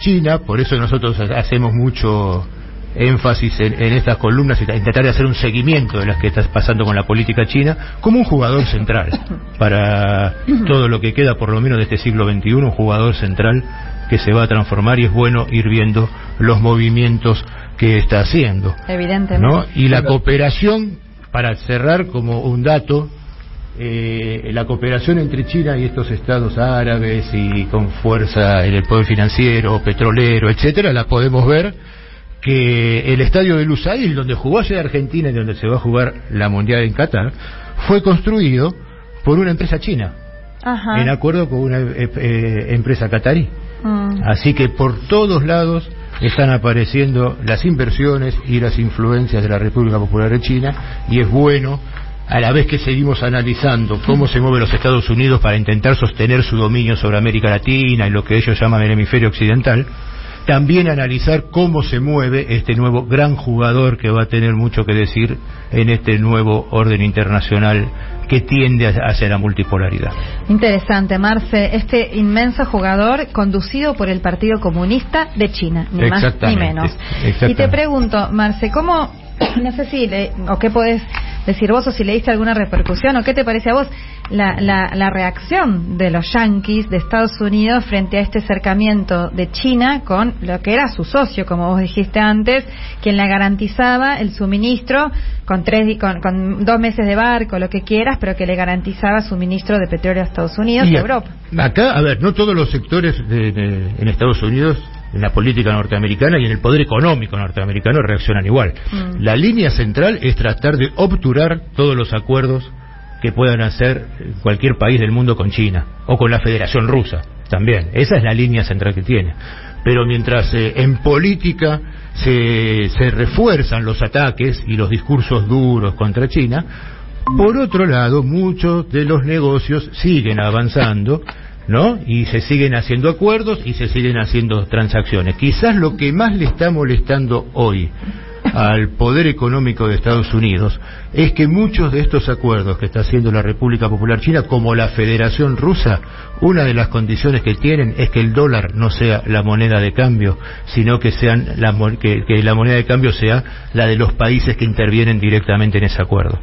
China, por eso nosotros hacemos mucho énfasis en, estas columnas y intentar hacer un seguimiento de las que está pasando con la política china como un jugador central para todo lo que queda por lo menos de este siglo XXI, un jugador central que se va a transformar y es bueno ir viendo los movimientos que está haciendo. Evidentemente. Y la cooperación, para cerrar como un dato, eh, la cooperación entre China y estos estados árabes y con fuerza en el poder financiero, petrolero, etcétera, la podemos ver que el estadio de Lusail, donde jugó ayer Argentina y donde se va a jugar la Mundial en Qatar, fue construido por una empresa china, en acuerdo con una eh, eh, empresa catarí. Mm. Así que por todos lados están apareciendo las inversiones y las influencias de la República Popular de China y es bueno a la vez que seguimos analizando cómo se mueven los Estados Unidos para intentar sostener su dominio sobre América Latina y lo que ellos llaman el hemisferio occidental, también analizar cómo se mueve este nuevo gran jugador que va a tener mucho que decir en este nuevo orden internacional que tiende hacia la multipolaridad. Interesante, Marce, este inmenso jugador conducido por el Partido Comunista de China, ni más ni menos. Y te pregunto, Marce, ¿cómo, no sé si, o qué podés decir vos o si le diste alguna repercusión o qué te parece a vos la, la, reacción de los yanquis de Estados Unidos frente a este acercamiento de China con lo que era su socio, como vos dijiste antes, quien le garantizaba el suministro con, tres, con, con dos meses de barco, lo que quieras, pero que le garantizaba suministro de petróleo a Estados Unidos y a Europa. Acá, a ver, no todos los sectores en Estados Unidos en la política norteamericana y en el poder económico norteamericano reaccionan igual. Mm. La línea central es tratar de obturar todos los acuerdos que puedan hacer cualquier país del mundo con China o con la Federación Rusa también. Esa es la línea central que tiene. Pero mientras eh, en política se, se refuerzan los ataques y los discursos duros contra China, Por otro lado, muchos de los negocios siguen avanzando, ¿no? Y se siguen haciendo acuerdos y se siguen haciendo transacciones. Quizás lo que más le está molestando hoy al poder económico de Estados Unidos es que muchos de estos acuerdos que está haciendo la República Popular China, como la Federación Rusa, una de las condiciones que tienen es que el dólar no sea la moneda de cambio, sino que, sean la, que, la moneda de cambio sea la de los países que intervienen directamente en ese acuerdo.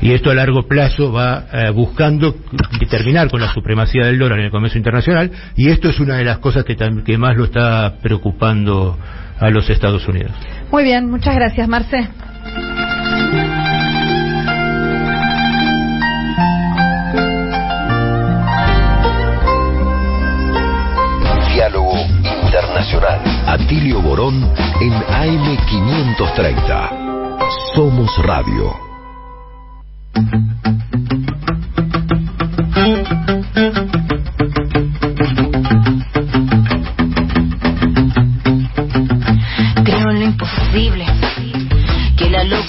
Y esto a largo plazo va eh, buscando terminar con la supremacía del dólar en el comercio internacional y esto es una de las cosas que, que más lo está preocupando a los Estados Unidos. Muy bien, muchas gracias, Marce. Diálogo Internacional. Atilio Borón en AM530. Somos Radio.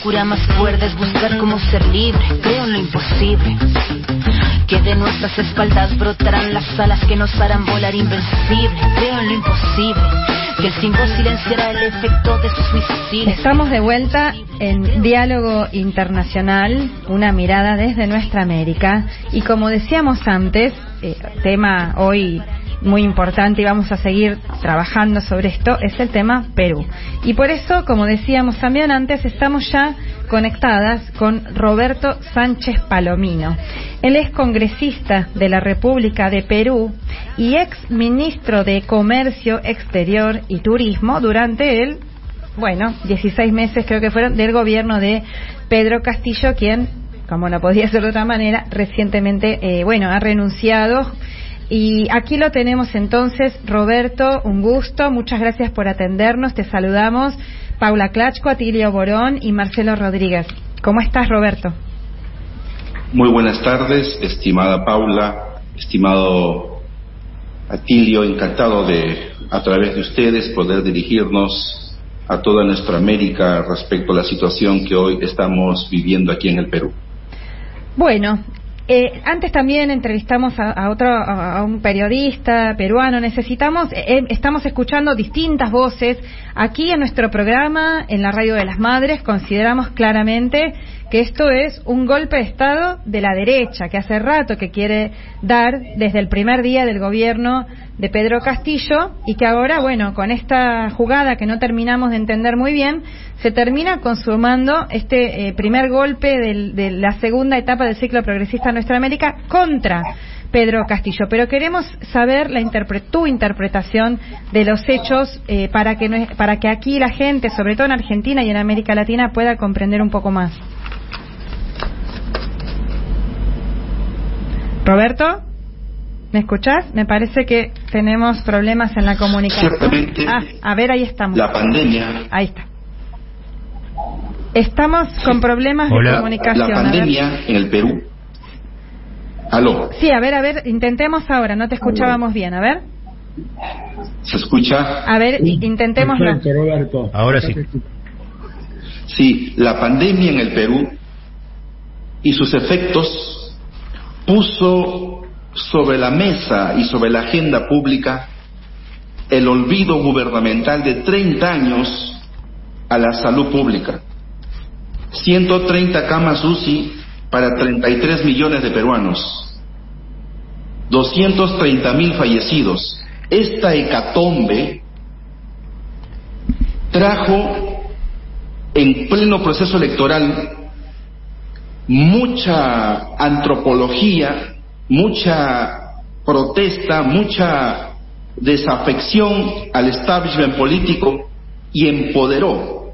Locura más fuerte es buscar cómo ser libre. Creo en lo imposible. Que de nuestras espaldas brotarán las alas que nos harán volar invencible. Creo en lo imposible. Que el 5 silenciará el efecto de sus misiles. Estamos de vuelta en Diálogo Internacional, una mirada desde nuestra América. Y como decíamos antes, eh, tema hoy muy importante y vamos a seguir trabajando sobre esto es el tema Perú. Y por eso, como decíamos también antes, estamos ya conectadas con Roberto Sánchez Palomino. Él es congresista de la República de Perú y ex ministro de Comercio Exterior y Turismo durante el, bueno, 16 meses creo que fueron, del gobierno de Pedro Castillo, quien, como no podía ser de otra manera, recientemente, eh, bueno, ha renunciado y aquí lo tenemos entonces, Roberto, un gusto, muchas gracias por atendernos, te saludamos, Paula Clachco, Atilio Borón y Marcelo Rodríguez. ¿Cómo estás, Roberto? Muy buenas tardes, estimada Paula, estimado Atilio, encantado de, a través de ustedes, poder dirigirnos a toda nuestra América respecto a la situación que hoy estamos viviendo aquí en el Perú. Bueno, eh, antes también entrevistamos a, otro, a, un periodista peruano. Necesitamos, eh, eh, estamos escuchando distintas voces. Aquí en nuestro programa, en la Radio de las Madres, consideramos claramente que esto es un golpe de Estado de la derecha, que hace rato que quiere dar desde el primer día del gobierno de Pedro Castillo y que ahora, bueno, con esta jugada que no terminamos de entender muy bien, se termina consumando este eh, primer golpe de la segunda etapa del ciclo progresista en nuestra América contra Pedro Castillo. Pero queremos saber la tu interpretación de los hechos eh, para, que para que aquí la gente, sobre todo en Argentina y en América Latina, pueda comprender un poco más. Roberto. ¿Me escuchás? Me parece que tenemos problemas en la comunicación. Ciertamente. Ah, a ver, ahí estamos. La pandemia. Ahí está. Estamos con problemas de comunicación. La pandemia en el Perú. ¿Aló? Sí, a ver, a ver, intentemos ahora, no te escuchábamos bien, a ver. ¿Se escucha? A ver, intentémoslo. Ahora sí. Sí, la pandemia en el Perú y sus efectos puso sobre la mesa y sobre la agenda pública el olvido gubernamental de 30 años a la salud pública. 130 camas UCI para 33 millones de peruanos. 230 mil fallecidos. Esta hecatombe trajo en pleno proceso electoral mucha antropología mucha protesta, mucha desafección al establishment político y empoderó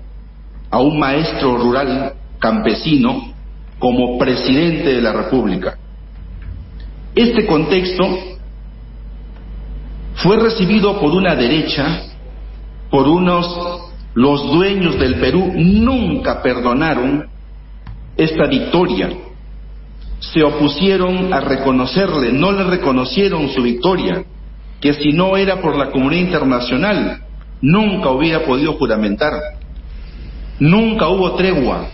a un maestro rural campesino como presidente de la República. Este contexto fue recibido por una derecha, por unos, los dueños del Perú nunca perdonaron esta victoria se opusieron a reconocerle, no le reconocieron su victoria, que si no era por la comunidad internacional, nunca hubiera podido juramentar. Nunca hubo tregua.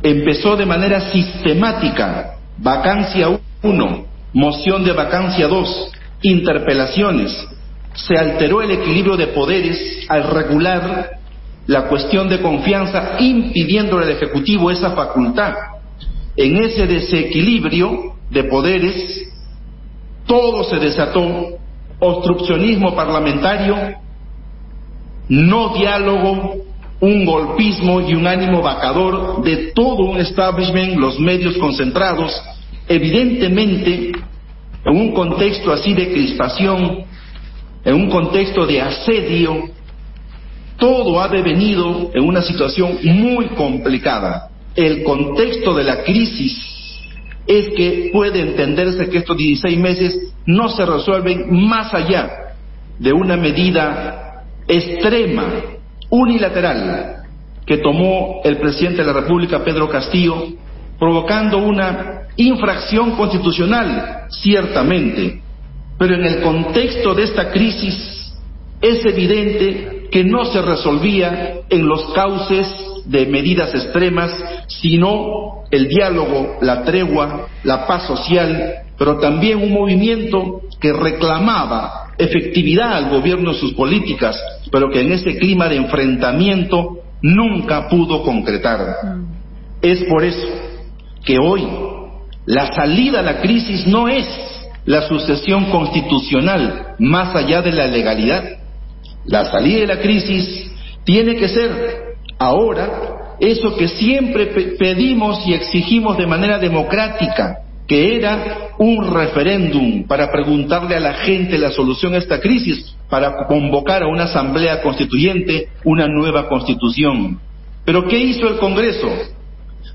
empezó de manera sistemática, vacancia 1, moción de vacancia 2, interpelaciones, se alteró el equilibrio de poderes al regular la cuestión de confianza, impidiéndole al Ejecutivo esa facultad. En ese desequilibrio de poderes, todo se desató, obstruccionismo parlamentario, no diálogo, un golpismo y un ánimo vacador de todo un establishment, los medios concentrados, evidentemente en un contexto así de crispación, en un contexto de asedio, todo ha devenido en una situación muy complicada. El contexto de la crisis es que puede entenderse que estos 16 meses no se resuelven más allá de una medida extrema, unilateral, que tomó el presidente de la República, Pedro Castillo, provocando una infracción constitucional, ciertamente, pero en el contexto de esta crisis es evidente que no se resolvía en los cauces de medidas extremas, sino el diálogo, la tregua, la paz social, pero también un movimiento que reclamaba efectividad al gobierno en sus políticas, pero que en ese clima de enfrentamiento nunca pudo concretar. Mm. Es por eso que hoy la salida a la crisis no es la sucesión constitucional más allá de la legalidad. La salida de la crisis tiene que ser ahora eso que siempre pedimos y exigimos de manera democrática, que era un referéndum para preguntarle a la gente la solución a esta crisis, para convocar a una asamblea constituyente una nueva constitución. Pero ¿qué hizo el Congreso?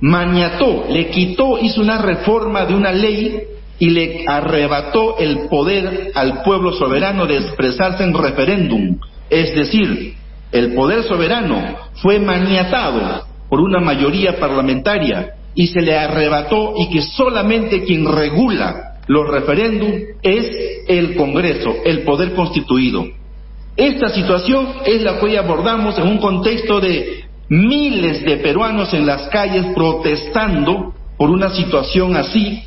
Maniató, le quitó, hizo una reforma de una ley y le arrebató el poder al pueblo soberano de expresarse en referéndum. Es decir, el poder soberano fue maniatado por una mayoría parlamentaria y se le arrebató y que solamente quien regula los referéndums es el Congreso, el poder constituido. Esta situación es la que hoy abordamos en un contexto de miles de peruanos en las calles protestando por una situación así,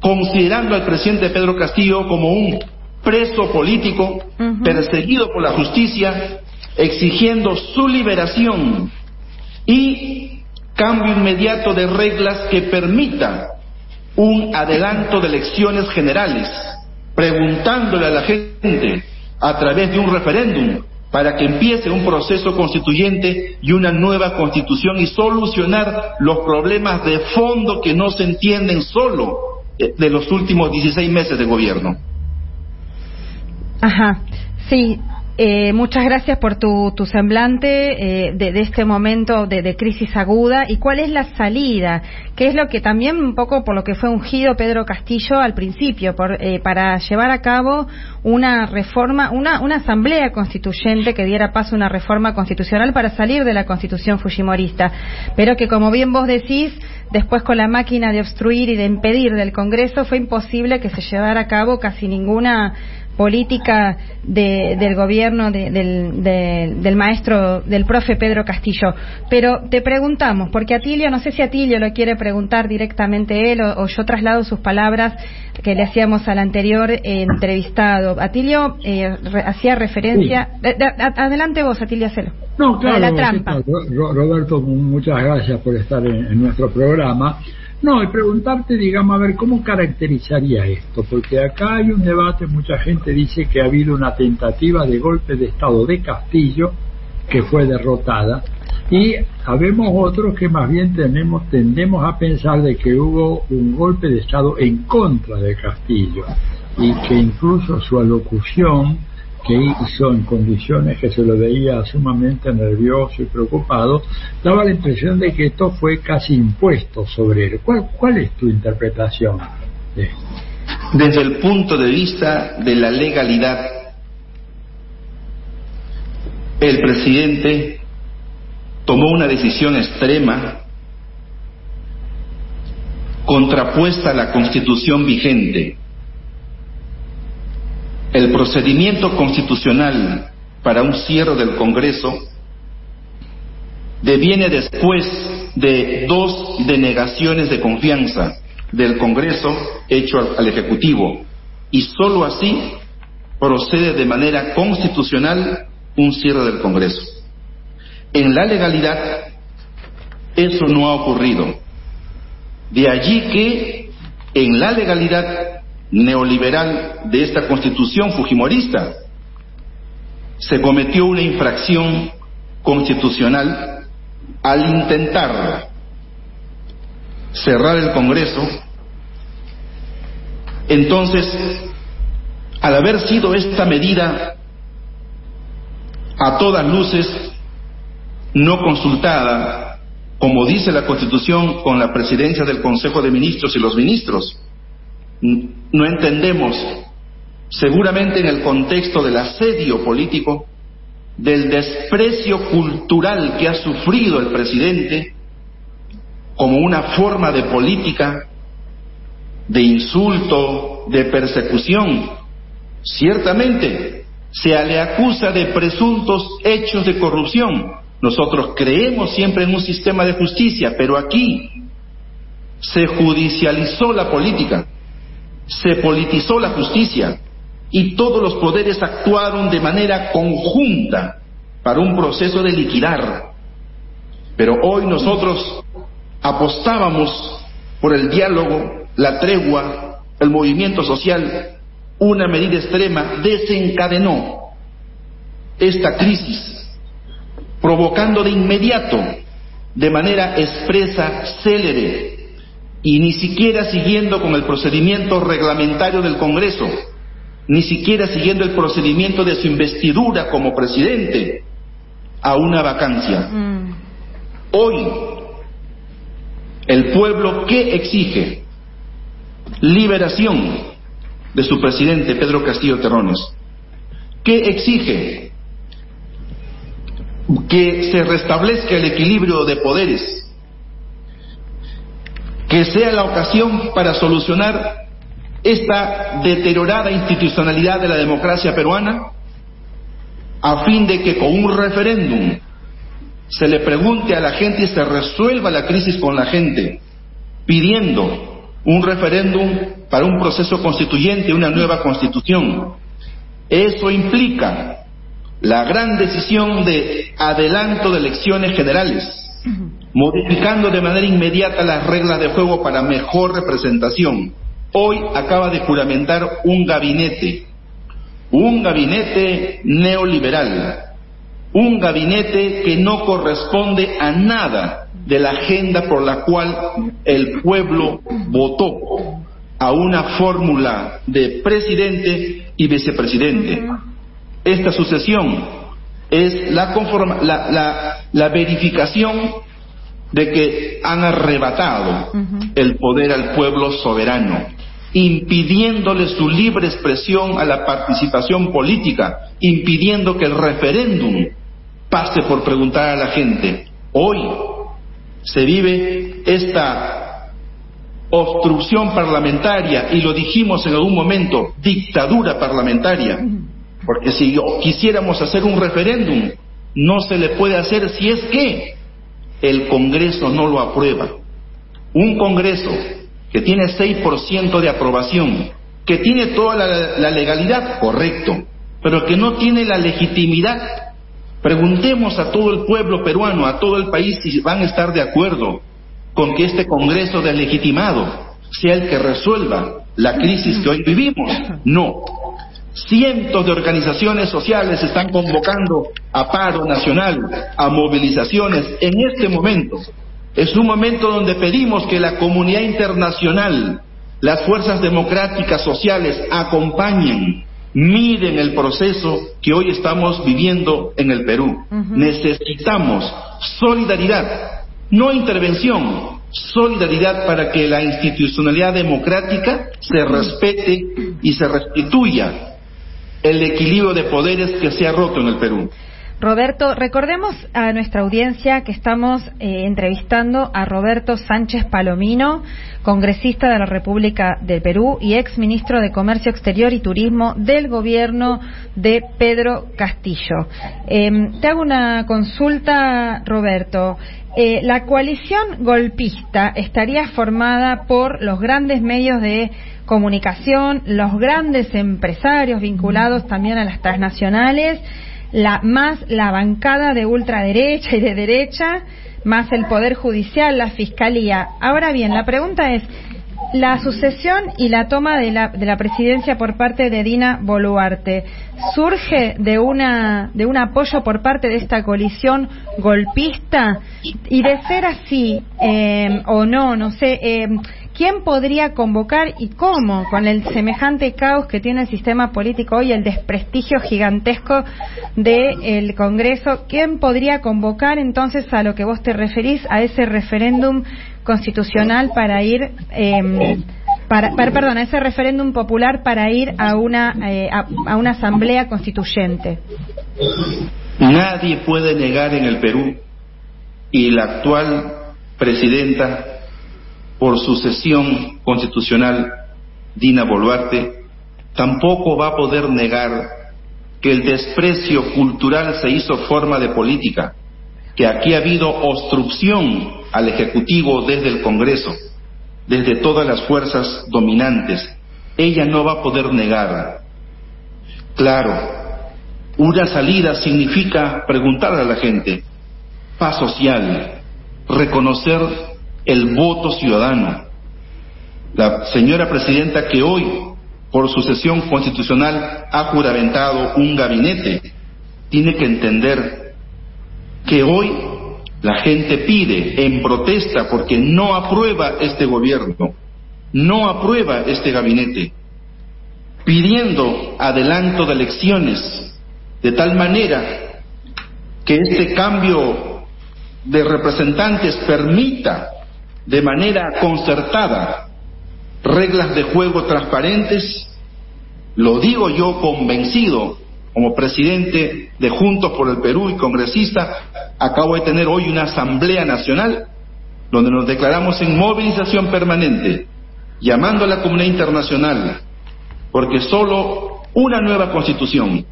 considerando al presidente Pedro Castillo como un preso político, perseguido por la justicia, exigiendo su liberación y cambio inmediato de reglas que permita un adelanto de elecciones generales, preguntándole a la gente a través de un referéndum para que empiece un proceso constituyente y una nueva constitución y solucionar los problemas de fondo que no se entienden solo eh, de los últimos 16 meses de gobierno. Ajá, sí, eh, muchas gracias por tu, tu semblante eh, de, este momento de, crisis aguda. Y cuál es la salida, que es lo que también un poco por lo que fue ungido Pedro Castillo al principio, por, eh, para llevar a cabo una reforma, una, una asamblea constituyente que diera paso a una reforma constitucional para salir de la constitución fujimorista, pero que como bien vos decís, después con la máquina de obstruir y de impedir del Congreso fue imposible que se llevara a cabo casi ninguna política del gobierno del, del, maestro, del profe Pedro Castillo. Pero te preguntamos, porque Atilio, no sé si Atilio lo quiere preguntar directamente él o, yo traslado sus palabras que le hacíamos al anterior entrevistado. Atilio eh, hacía referencia. adelante vos, Atilio, hacelo. No, claro, la trampa. Roberto, muchas gracias por estar en nuestro programa. No, y preguntarte, digamos, a ver, ¿cómo caracterizaría esto? Porque acá hay un debate, mucha gente dice que ha habido una tentativa de golpe de Estado de Castillo que fue derrotada y habemos otros que más bien tenemos, tendemos a pensar de que hubo un golpe de Estado en contra de Castillo y que incluso su alocución que hizo en condiciones que se lo veía sumamente nervioso y preocupado, daba la impresión de que esto fue casi impuesto sobre él. ¿Cuál, es tu interpretación de Desde el punto de vista de la legalidad, el presidente tomó una decisión extrema contrapuesta a la constitución vigente el procedimiento constitucional para un cierre del Congreso deviene después de dos denegaciones de confianza del Congreso hecho al, Ejecutivo y sólo así procede de manera constitucional un cierre del Congreso. En la legalidad eso no ha ocurrido. De allí que en la legalidad neoliberal de esta constitución fujimorista. Se cometió una infracción constitucional al intentar cerrar el Congreso. Entonces, al haber sido esta medida a todas luces no consultada, como dice la Constitución, con la presidencia del Consejo de Ministros y los ministros, no entendemos, seguramente en el contexto del asedio político, del desprecio cultural que ha sufrido el presidente como una forma de política, de insulto, de persecución. Ciertamente se le acusa de presuntos hechos de corrupción. Nosotros creemos siempre en un sistema de justicia, pero aquí se judicializó la política se politizó la justicia y todos los poderes actuaron de manera conjunta para un proceso de liquidar. Pero hoy nosotros apostábamos por el diálogo, la tregua, el movimiento social, una medida extrema desencadenó esta crisis, provocando de inmediato, de manera expresa, célere, y ni siquiera siguiendo con el procedimiento reglamentario del Congreso, ni siquiera siguiendo el procedimiento de su investidura como presidente a una vacancia. Mm. Hoy, el pueblo que exige liberación de su presidente Pedro Castillo Terrones, que exige que se restablezca el equilibrio de poderes que sea la ocasión para solucionar esta deteriorada institucionalidad de la democracia peruana, a fin de que con un referéndum se le pregunte a la gente y se resuelva la crisis con la gente, pidiendo un referéndum para un proceso constituyente, una nueva constitución. Eso implica la gran decisión de adelanto de elecciones generales, modificando de manera inmediata las reglas de juego para mejor representación. Hoy acaba de juramentar un gabinete, un gabinete neoliberal, un gabinete que no corresponde a nada de la agenda por la cual el pueblo votó a una fórmula de presidente y vicepresidente. Esta sucesión es la, la, la, la verificación de que han arrebatado el poder al pueblo soberano, impidiéndole su libre expresión a la participación política, impidiendo que el referéndum pase por preguntar a la gente. Hoy se vive esta obstrucción parlamentaria y lo dijimos en algún momento, dictadura parlamentaria, porque si quisiéramos hacer un referéndum, no se le puede hacer si es que el Congreso no lo aprueba. Un Congreso que tiene 6% de aprobación, que tiene toda la, legalidad, correcto, pero que no tiene la legitimidad. Preguntemos a todo el pueblo peruano, a todo el país, si van a estar de acuerdo con que este Congreso deslegitimado sea el que resuelva la crisis que hoy vivimos. No, Cientos de organizaciones sociales están convocando a paro nacional, a movilizaciones en este momento. Es un momento donde pedimos que la comunidad internacional, las fuerzas democráticas sociales acompañen, miren el proceso que hoy estamos viviendo en el Perú. Necesitamos solidaridad, no intervención, solidaridad para que la institucionalidad democrática se respete y se restituya el equilibrio de poderes que se ha roto en el Perú. Roberto, recordemos a nuestra audiencia que estamos eh, entrevistando a Roberto Sánchez Palomino, congresista de la República del Perú y ex ministro de Comercio Exterior y Turismo del gobierno de Pedro Castillo. Em, te hago una consulta, Roberto. Eh, la coalición golpista estaría formada por los grandes medios de comunicación, los grandes empresarios vinculados también a las transnacionales, la, más la bancada de ultraderecha y de derecha, más el Poder Judicial, la Fiscalía. Ahora bien, la pregunta es, la sucesión y la toma de la, de la presidencia por parte de Dina Boluarte surge de una de un apoyo por parte de esta coalición golpista y de ser así eh, o no no sé eh, ¿Quién podría convocar y cómo, con el semejante caos que tiene el sistema político hoy, el desprestigio gigantesco del Congreso, quién podría convocar entonces a lo que vos te referís, a ese referéndum constitucional para ir, eh, para, perdón, a ese referéndum popular para ir a una, eh, a una asamblea constituyente? Nadie puede negar en el Perú y la actual presidenta por sucesión constitucional Dina Boluarte, tampoco va a poder negar que el desprecio cultural se hizo forma de política, que aquí ha habido obstrucción al Ejecutivo desde el Congreso, desde todas las fuerzas dominantes. Ella no va a poder negar. Claro, una salida significa preguntar a la gente, paz social, reconocer el voto ciudadano. La señora presidenta que hoy, por sucesión constitucional, ha juramentado un gabinete, tiene que entender que hoy la gente pide en protesta porque no aprueba este gobierno, no aprueba este gabinete, pidiendo adelanto de elecciones, de tal manera que este cambio de representantes permita de manera concertada reglas de juego transparentes, lo digo yo convencido como presidente de Juntos por el Perú y congresista, acabo de tener hoy una asamblea nacional donde nos declaramos en movilización permanente, llamando a la comunidad internacional, porque solo una nueva constitución,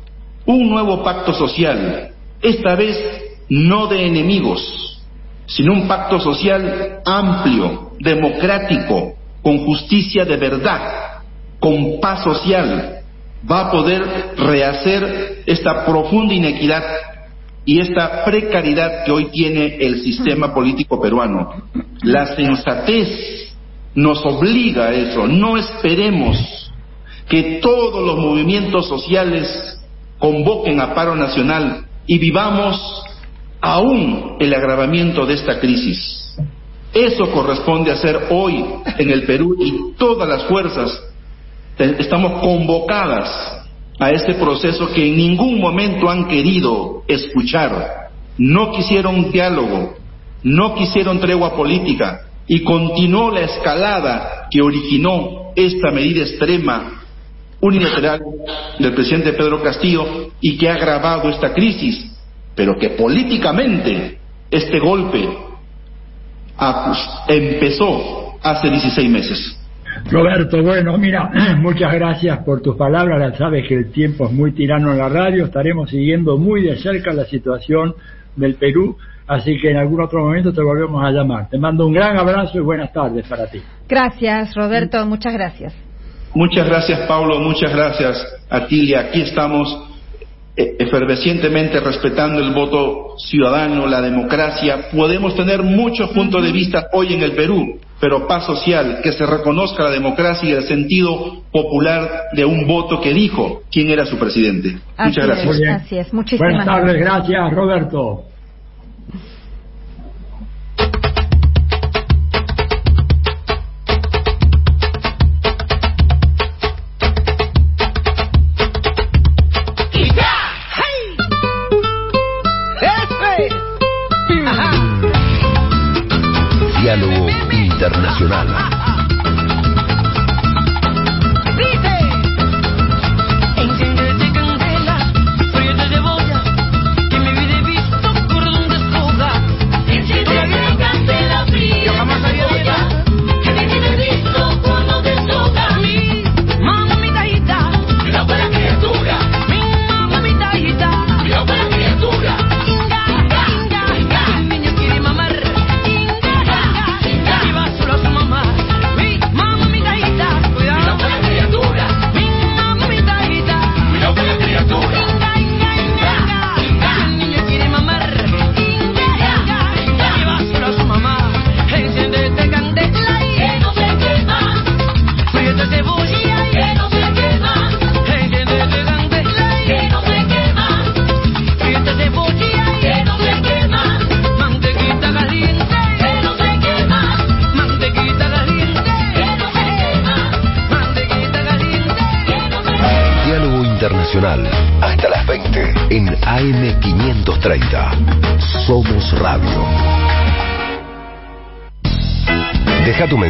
un nuevo pacto social, esta vez no de enemigos, sino un pacto social amplio, democrático, con justicia de verdad, con paz social, va a poder rehacer esta profunda inequidad y esta precariedad que hoy tiene el sistema político peruano. La sensatez nos obliga a eso. No esperemos que todos los movimientos sociales convoquen a paro nacional y vivamos aún el agravamiento de esta crisis. Eso corresponde hacer hoy en el Perú y todas las fuerzas estamos convocadas a este proceso que en ningún momento han querido escuchar. No quisieron diálogo, no quisieron tregua política y continuó la escalada que originó esta medida extrema unilateral del presidente Pedro Castillo y que ha agravado esta crisis pero que políticamente este golpe empezó hace 16 meses. Roberto, bueno, mira, muchas gracias por tus palabras. Ya sabes que el tiempo es muy tirano en la radio. Estaremos siguiendo muy de cerca la situación del Perú. Así que en algún otro momento te volvemos a llamar. Te mando un gran abrazo y buenas tardes para ti. Gracias, Roberto. Muchas gracias. Muchas gracias, Pablo. Muchas gracias, Atilia. Aquí estamos efervescientemente respetando el voto ciudadano, la democracia. Podemos tener muchos puntos de vista hoy en el Perú, pero paz social, que se reconozca la democracia y el sentido popular de un voto que dijo quién era su presidente. Muchas gracias. Buenas tardes, gracias Roberto. Internacional.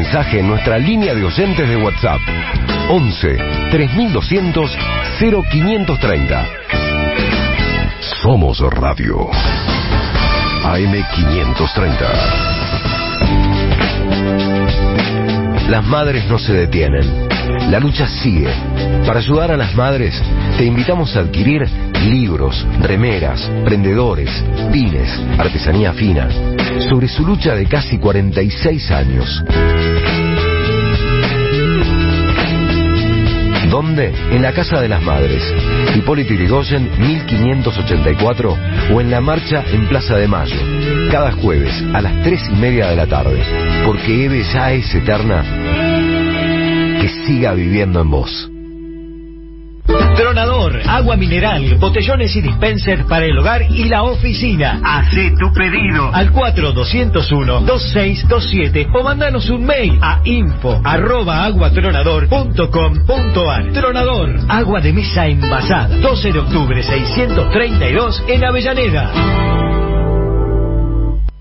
Mensaje en nuestra línea de oyentes de WhatsApp. 11 3200 0530. Somos Radio. AM530. Las madres no se detienen. La lucha sigue. Para ayudar a las madres, te invitamos a adquirir libros, remeras, prendedores, pines, artesanía fina, sobre su lucha de casi 46 años. ¿Dónde? En la Casa de las Madres. Hipólito Yrigoyen, 1584, o en la marcha en Plaza de Mayo. Cada jueves a las 3 y media de la tarde. Porque Eve ya es eterna. Que siga viviendo en vos. Agua mineral, botellones y dispensers para el hogar y la oficina. Hacé tu pedido al 4201-2627 o mandanos un mail a info arroba aguatronador.com.ar. Tronador, agua de mesa envasada. 12 de octubre 632 en Avellaneda.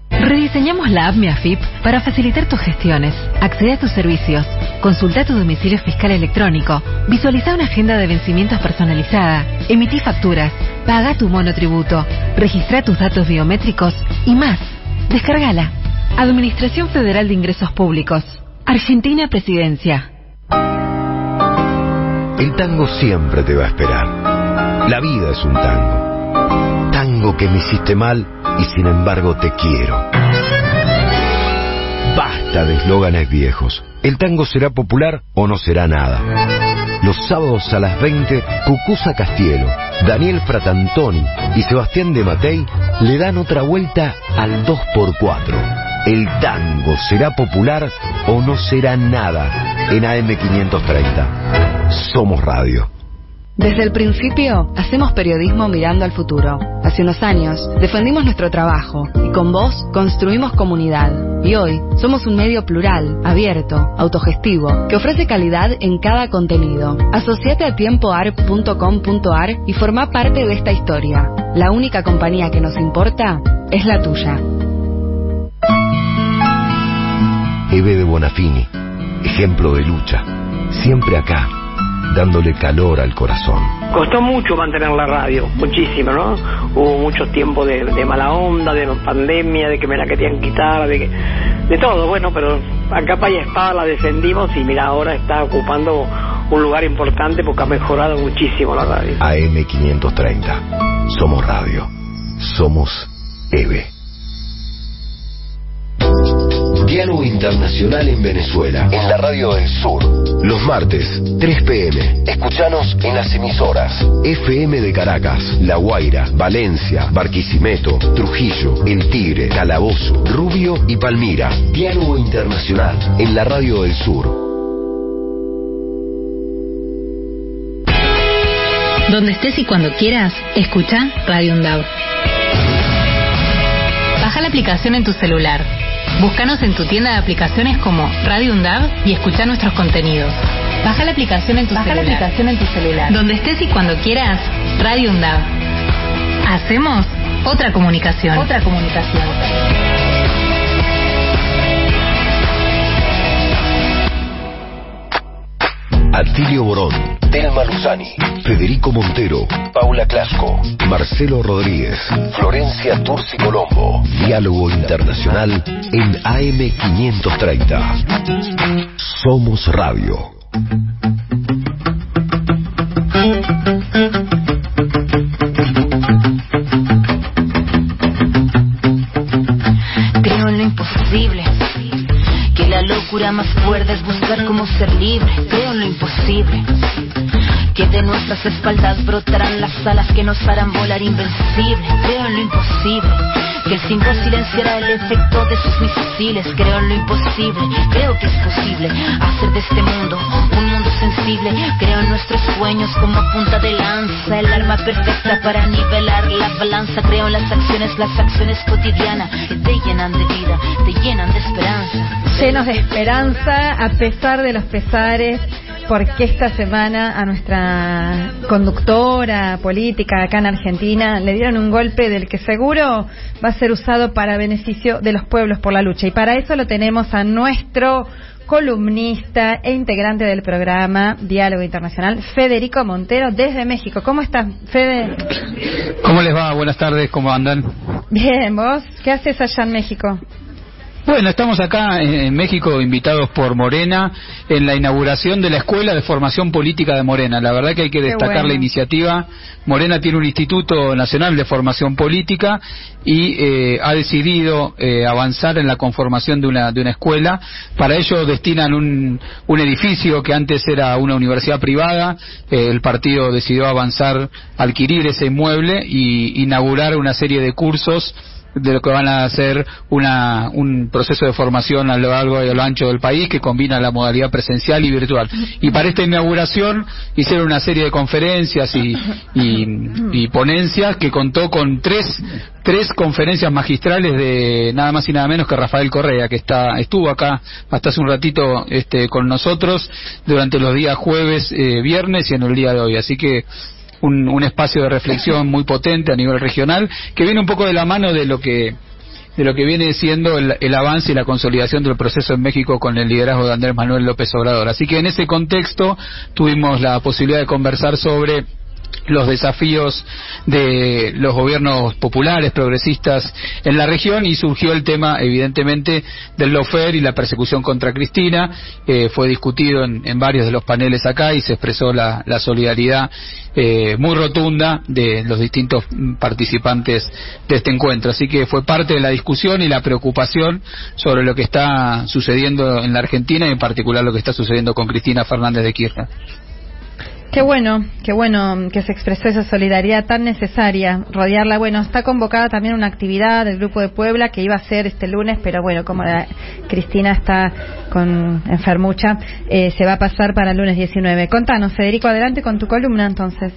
Rediseñamos la app MiAFIP para facilitar tus gestiones. Accede a tus servicios, consulta tu domicilio fiscal electrónico, visualiza una agenda de vencimientos personalizada, emití facturas, paga tu monotributo, registra tus datos biométricos y más. Descárgala. Administración Federal de Ingresos Públicos. Argentina Presidencia. El tango siempre te va a esperar. La vida es un tango. Tango que me hiciste mal y sin embargo te quiero. Basta de eslóganes viejos. El tango será popular o no será nada. Los sábados a las 20, Cucusa Castielo, Daniel Fratantoni y Sebastián de Matei le dan otra vuelta al 2x4. El tango será popular o no será nada en AM530. Somos Radio. Desde el principio, hacemos periodismo mirando al futuro. Hace unos años, defendimos nuestro trabajo y con vos construimos comunidad. Y hoy, somos un medio plural, abierto, autogestivo, que ofrece calidad en cada contenido. Asociate a tiempoarp.com.ar y forma parte de esta historia. La única compañía que nos importa es la tuya. Eve de Bonafini, ejemplo de lucha, siempre acá, dándole calor al corazón. Costó mucho mantener la radio, muchísimo, ¿no? Hubo muchos tiempos de, de mala onda, de pandemia, de que me la querían quitar, de que, de todo, bueno, pero a capa y espada la defendimos y mira, ahora está ocupando un lugar importante porque ha mejorado muchísimo la radio. AM530. Somos radio. Somos EVE. Diálogo Internacional en Venezuela. En la radio del sur. Los martes, 3 pm. Escuchanos en las emisoras. FM de Caracas, La Guaira, Valencia, Barquisimeto, Trujillo, El Tigre, Calabozo, Rubio y Palmira. Diálogo Internacional en la radio del sur. Donde estés y cuando quieras, escucha Radio UNDAV. Baja la aplicación en tu celular. Búscanos en tu tienda de aplicaciones como Radio UNDAV y escucha nuestros contenidos. Baja la aplicación en tu Baja la celular. aplicación en tu celular. Donde estés y cuando quieras, Radio UNDAV. Hacemos otra comunicación. Otra comunicación. Atilio Borón, Telma Luzani, Federico Montero, Paula Clasco, Marcelo Rodríguez, Florencia Turci Colombo. Diálogo Internacional en AM530. Somos Radio. Locura más fuerte es buscar cómo ser libre. Creo en lo imposible. Que de nuestras espaldas brotarán las alas que nos harán volar invencible. Creo en lo imposible. Que el 5 silenciará el efecto de sus misiles. Creo en lo imposible. Creo que es posible hacer de este mundo un mundo sensible. Creo en nuestros sueños como punta de lanza. El arma perfecta para nivelar la balanza. Creo en las acciones, las acciones cotidianas que te llenan de vida, te llenan de esperanza. Llenos de esperanza, a pesar de los pesares. Porque esta semana a nuestra conductora política acá en Argentina le dieron un golpe del que seguro va a ser usado para beneficio de los pueblos por la lucha. Y para eso lo tenemos a nuestro columnista e integrante del programa Diálogo Internacional, Federico Montero, desde México. ¿Cómo estás, Fede? ¿Cómo les va? Buenas tardes, ¿cómo andan? Bien, ¿vos? ¿Qué haces allá en México? Bueno, estamos acá en México invitados por Morena en la inauguración de la Escuela de Formación Política de Morena. La verdad que hay que destacar la iniciativa. Morena tiene un Instituto Nacional de Formación Política y eh, ha decidido eh, avanzar en la conformación de una, de una escuela. Para ello destinan un, un edificio que antes era una universidad privada. Eh, el partido decidió avanzar, adquirir ese inmueble y inaugurar una serie de cursos de lo que van a hacer una, un proceso de formación a lo largo y a lo ancho del país que combina la modalidad presencial y virtual. Y para esta inauguración hicieron una serie de conferencias y, y, ponencias que contó con tres, tres conferencias magistrales de nada más y nada menos que Rafael Correa, que está, estuvo acá hasta hace un ratito este, con nosotros durante los días jueves, eh, viernes y en el día de hoy. Así que un, un espacio de reflexión muy potente a nivel regional, que viene un poco de la mano de lo que de lo que viene siendo el, el, avance y la consolidación del proceso en México con el liderazgo de Andrés Manuel López Obrador. Así que en ese contexto tuvimos la posibilidad de conversar sobre los desafíos de los gobiernos populares, progresistas en la región y surgió el tema, evidentemente, del lofer y la persecución contra Cristina. Eh, fue discutido en, varios de los paneles acá y se expresó la, solidaridad eh, muy rotunda de los distintos participantes de este encuentro. Así que fue parte de la discusión y la preocupación sobre lo que está sucediendo en la Argentina y en particular lo que está sucediendo con Cristina Fernández de Kirchner. Qué bueno, qué bueno que se expresó esa solidaridad tan necesaria, rodearla. Bueno, está convocada también una actividad del Grupo de Puebla que iba a ser este lunes, pero bueno, como Cristina está con enfermucha, eh, se va a pasar para el lunes 19. Contanos, Federico, adelante con tu columna entonces.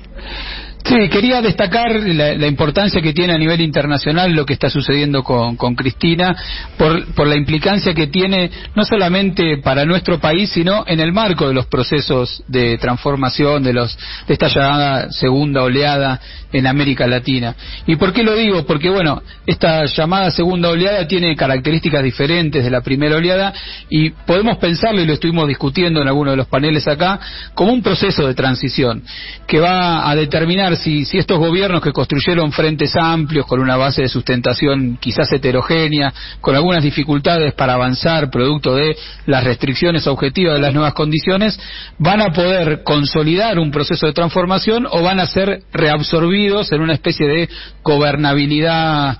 Sí, quería destacar la, importancia que tiene a nivel internacional lo que está sucediendo con, Cristina, por, la implicancia que tiene no solamente para nuestro país, sino en el marco de los procesos de transformación de, los, de esta llamada segunda oleada en América Latina. ¿Y por qué lo digo? Porque, bueno, esta llamada segunda oleada tiene características diferentes de la primera oleada y podemos pensarlo, y lo estuvimos discutiendo en algunos de los paneles acá, como un proceso de transición que va a determinar si, estos gobiernos que construyeron frentes amplios con una base de sustentación quizás heterogénea, con algunas dificultades para avanzar producto de las restricciones objetivas de las nuevas condiciones, van a poder consolidar un proceso de transformación o van a ser reabsorbidos en una especie de gobernabilidad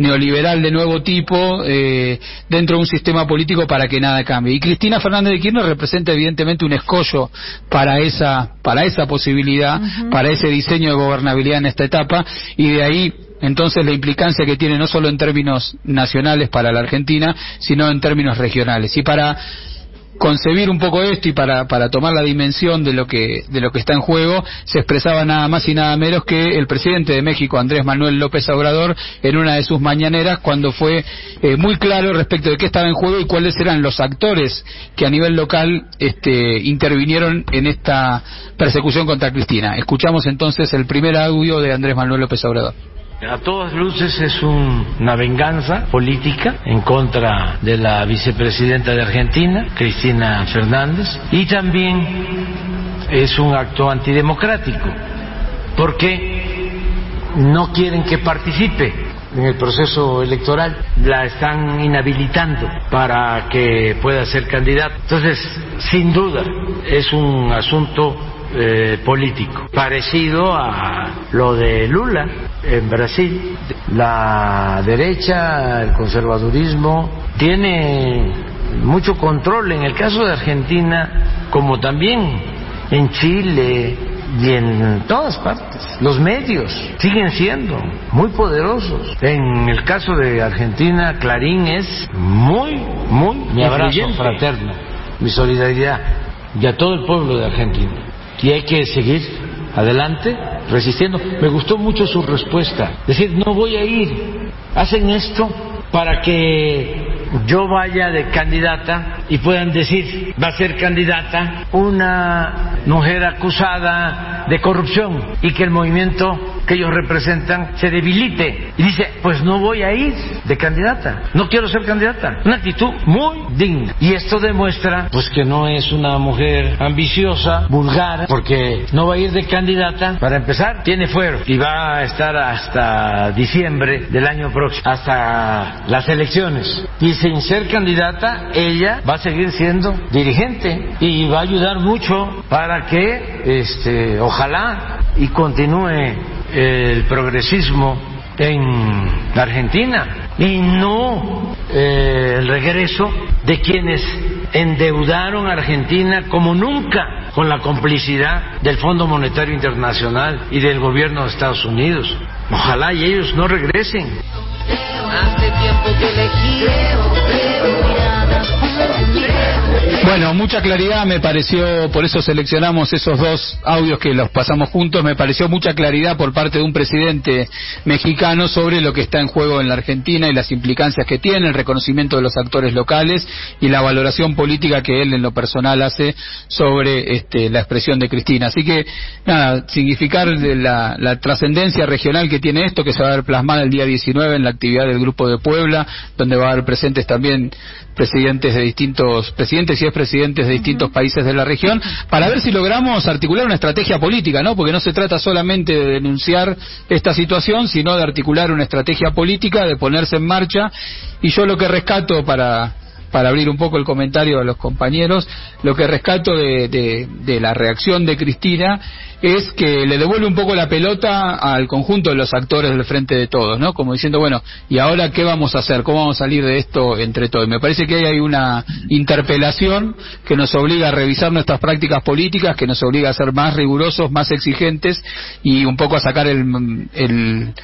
neoliberal de nuevo tipo eh, dentro de un sistema político para que nada cambie. Y Cristina Fernández de Kirchner representa evidentemente un escollo para esa, para esa posibilidad, para ese diseño de gobernabilidad en esta etapa y de ahí entonces la implicancia que tiene no solo en términos nacionales para la Argentina, sino en términos regionales. Y para concebir un poco esto y para, para tomar la dimensión de lo que de lo que está en juego se expresaba nada más y nada menos que el presidente de México Andrés Manuel López Obrador en una de sus mañaneras cuando fue eh, muy claro respecto de qué estaba en juego y cuáles eran los actores que a nivel local este, intervinieron en esta persecución contra Cristina. Escuchamos entonces el primer audio de Andrés Manuel López Obrador. A todas luces es una venganza política en contra de la vicepresidenta de Argentina, Cristina Fernández, y también es un acto antidemocrático, porque no quieren que participe en el proceso electoral, la están inhabilitando para que pueda ser candidata. Entonces, sin duda, es un asunto eh, político, parecido a lo de Lula en Brasil. La derecha, el conservadurismo, tiene mucho control en el caso de Argentina, como también en Chile y en todas partes. Los medios siguen siendo muy poderosos. En el caso de Argentina, Clarín es muy, muy mi abrazo fraterno, mi solidaridad y a todo el pueblo de Argentina y hay que seguir adelante resistiendo. Me gustó mucho su respuesta, decir, no voy a ir, hacen esto para que yo vaya de candidata y puedan decir, va a ser candidata una mujer acusada de corrupción y que el movimiento que ellos representan se debilite. Y dice, pues no voy a ir de candidata, no quiero ser candidata. Una actitud muy digna. Y esto demuestra pues que no es una mujer ambiciosa, vulgar, porque no va a ir de candidata. Para empezar, tiene fuero y va a estar hasta diciembre del año próximo, hasta las elecciones. Y sin ser candidata, ella va a seguir siendo dirigente y va a ayudar mucho para que, este, ojalá y continúe el progresismo en Argentina y no eh, el regreso de quienes endeudaron a Argentina como nunca con la complicidad del Fondo Monetario Internacional y del gobierno de Estados Unidos. Ojalá y ellos no regresen. Bueno, mucha claridad me pareció, por eso seleccionamos esos dos audios que los pasamos juntos, me pareció mucha claridad por parte de un presidente mexicano sobre lo que está en juego en la Argentina y las implicancias que tiene, el reconocimiento de los actores locales y la valoración política que él en lo personal hace sobre este, la expresión de Cristina. Así que, nada, significar la, la trascendencia regional que tiene esto, que se va a ver plasmada el día 19 en la actividad del Grupo de Puebla, donde va a haber presentes también presidentes de distintos, presidentes y expresidentes de distintos países de la región, para ver si logramos articular una estrategia política, ¿no? Porque no se trata solamente de denunciar esta situación, sino de articular una estrategia política, de ponerse en marcha. Y yo lo que rescato para, para abrir un poco el comentario a los compañeros, lo que rescato de, de, la reacción de Cristina es que le devuelve un poco la pelota al conjunto de los actores del frente de todos, ¿no? Como diciendo, bueno, ¿y ahora qué vamos a hacer? ¿Cómo vamos a salir de esto entre todos? Me parece que ahí hay una interpelación que nos obliga a revisar nuestras prácticas políticas, que nos obliga a ser más rigurosos, más exigentes y un poco a sacar el, el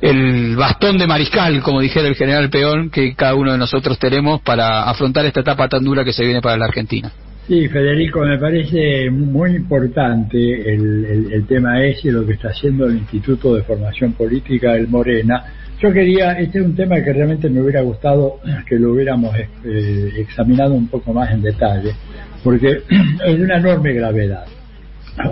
el bastón de mariscal, como dijera el general Peón, que cada uno de nosotros tenemos para afrontar esta etapa tan dura que se viene para la Argentina. Sí, Federico, me parece muy importante el, tema ese, lo que está haciendo el Instituto de Formación Política del Morena. Yo quería, este es un tema que realmente me hubiera gustado que lo hubiéramos eh, examinado un poco más en detalle, porque es de una enorme gravedad.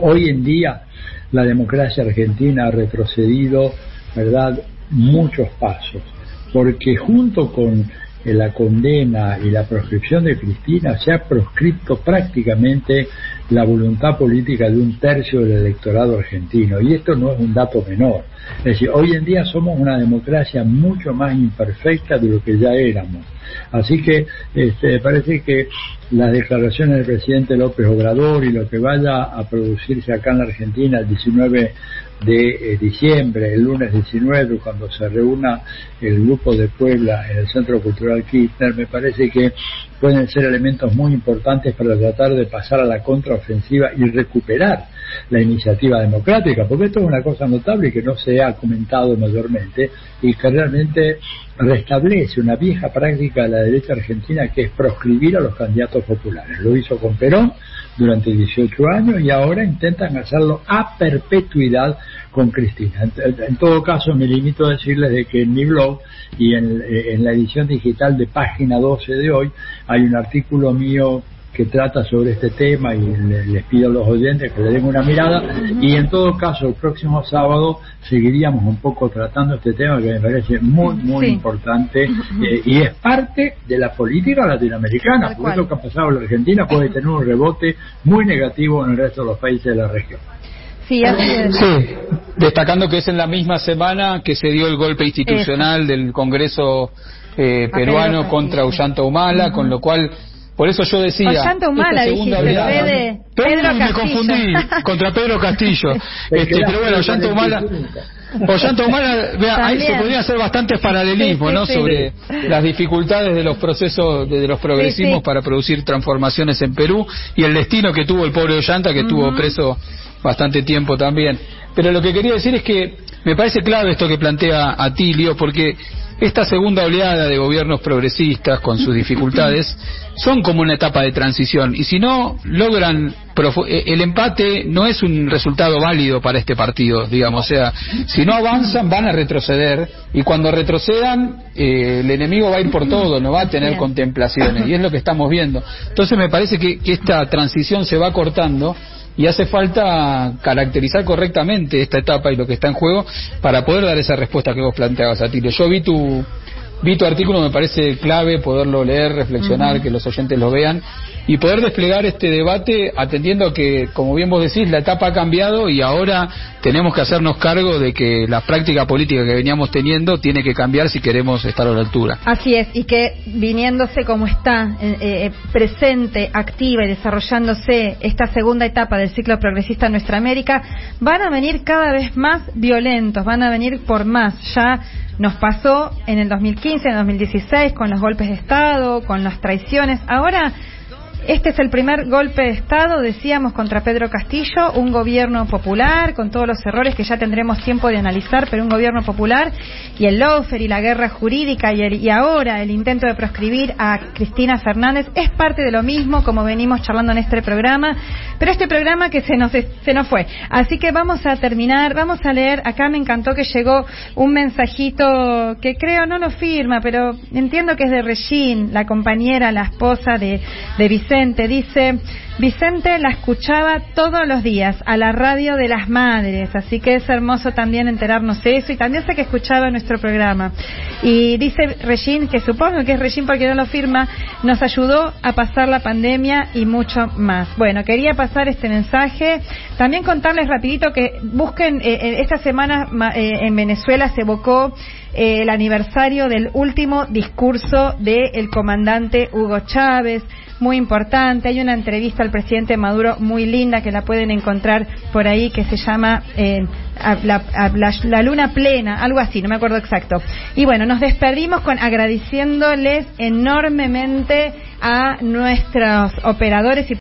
Hoy en día la democracia argentina ha retrocedido ¿verdad?, muchos pasos, porque junto con eh, la condena y la proscripción de Cristina se ha proscripto prácticamente la voluntad política de un tercio del electorado argentino. Y esto no es un dato menor. Es decir, hoy en día somos una democracia mucho más imperfecta de lo que ya éramos. Así que este, parece que las declaraciones del presidente López Obrador y lo que vaya a producirse acá en la Argentina el 19 de eh, diciembre, el lunes 19, cuando se reúna el grupo de Puebla en el Centro Cultural Kirchner, me parece que pueden ser elementos muy importantes para tratar de pasar a la contraofensiva y recuperar la iniciativa democrática, porque esto es una cosa notable que no se ha comentado mayormente y que realmente restablece una vieja práctica de la derecha argentina que es proscribir a los candidatos populares. Lo hizo con Perón durante 18 años y ahora intentan hacerlo a perpetuidad con Cristina. En, todo caso, me limito a decirles de que en mi blog y en, en la edición digital de página 12 de hoy hay un artículo mío que trata sobre este tema y les pido a los oyentes que le den una mirada. Y en todo caso el próximo sábado seguiríamos un poco tratando este tema que me parece muy muy importante eh, y es parte de la política latinoamericana porque lo que ha pasado en la Argentina puede tener un rebote muy negativo en el resto de los países de la región. Sí, sí, destacando que es en la misma semana que se dio el golpe institucional del Congreso eh, peruano contra Ullanta Humala, con lo cual por eso yo decía. Ollanta Humala, dijiste, Pedro me confundí contra Pedro Castillo. este, pero bueno, Ollanta Humala. Ollanta Humala, vea, ahí se podría hacer bastantes paralelismos, ¿no? Sobre las dificultades de los procesos, de, los progresismos para producir transformaciones en Perú y el destino que tuvo el pobre Ollanta, que estuvo preso bastante tiempo también. Pero lo que quería decir es que me parece clave esto que plantea Atilio, porque esta segunda oleada de gobiernos progresistas con sus dificultades son como una etapa de transición y si no logran eh, el empate no es un resultado válido para este partido, digamos, o sea, si no avanzan van a retroceder y cuando retrocedan eh, el enemigo va a ir por todo, no va a tener contemplaciones y es lo que estamos viendo. Entonces me parece que, que esta transición se va cortando y hace falta caracterizar correctamente esta etapa y lo que está en juego para poder dar esa respuesta que vos planteabas, Atilio. Yo vi tu, vi tu artículo, me parece clave poderlo leer, reflexionar, que los oyentes lo vean y poder desplegar este debate atendiendo a que, como bien vos decís, la etapa ha cambiado y ahora tenemos que hacernos cargo de que la práctica política que veníamos teniendo tiene que cambiar si queremos estar a la altura. Así es, y que viniéndose como está, eh, eh, presente, activa y desarrollándose esta segunda etapa del ciclo progresista en nuestra América, van a venir cada vez más violentos, van a venir por más. Ya nos pasó en el 2015, en el 2016, con los golpes de Estado, con las traiciones. Ahora este es el primer golpe de Estado, decíamos, contra Pedro Castillo, un gobierno popular, con todos los errores que ya tendremos tiempo de analizar, pero un gobierno popular, y el lofer y la guerra jurídica y, y ahora el intento de proscribir a Cristina Fernández es parte de lo mismo, como venimos charlando en este programa, pero este programa que se nos, se nos fue. Así que vamos a terminar, vamos a leer, acá me encantó que llegó un mensajito que creo no lo firma, pero entiendo que es de Regine, la compañera, la esposa de, de Vicente Vicente. Dice, Vicente la escuchaba todos los días a la radio de las madres, así que es hermoso también enterarnos de eso y también sé que escuchaba nuestro programa. Y dice Regín, que supongo que es Regín porque no lo firma, nos ayudó a pasar la pandemia y mucho más. Bueno, quería pasar este mensaje. También contarles rapidito que busquen, eh, eh, esta semana eh, en Venezuela se evocó el aniversario del último discurso del comandante Hugo Chávez muy importante. Hay una entrevista al presidente Maduro muy linda que la pueden encontrar por ahí que se llama eh, la, luna plena, algo así, no me acuerdo exacto. Y bueno, nos despedimos con agradeciéndoles enormemente a nuestros operadores y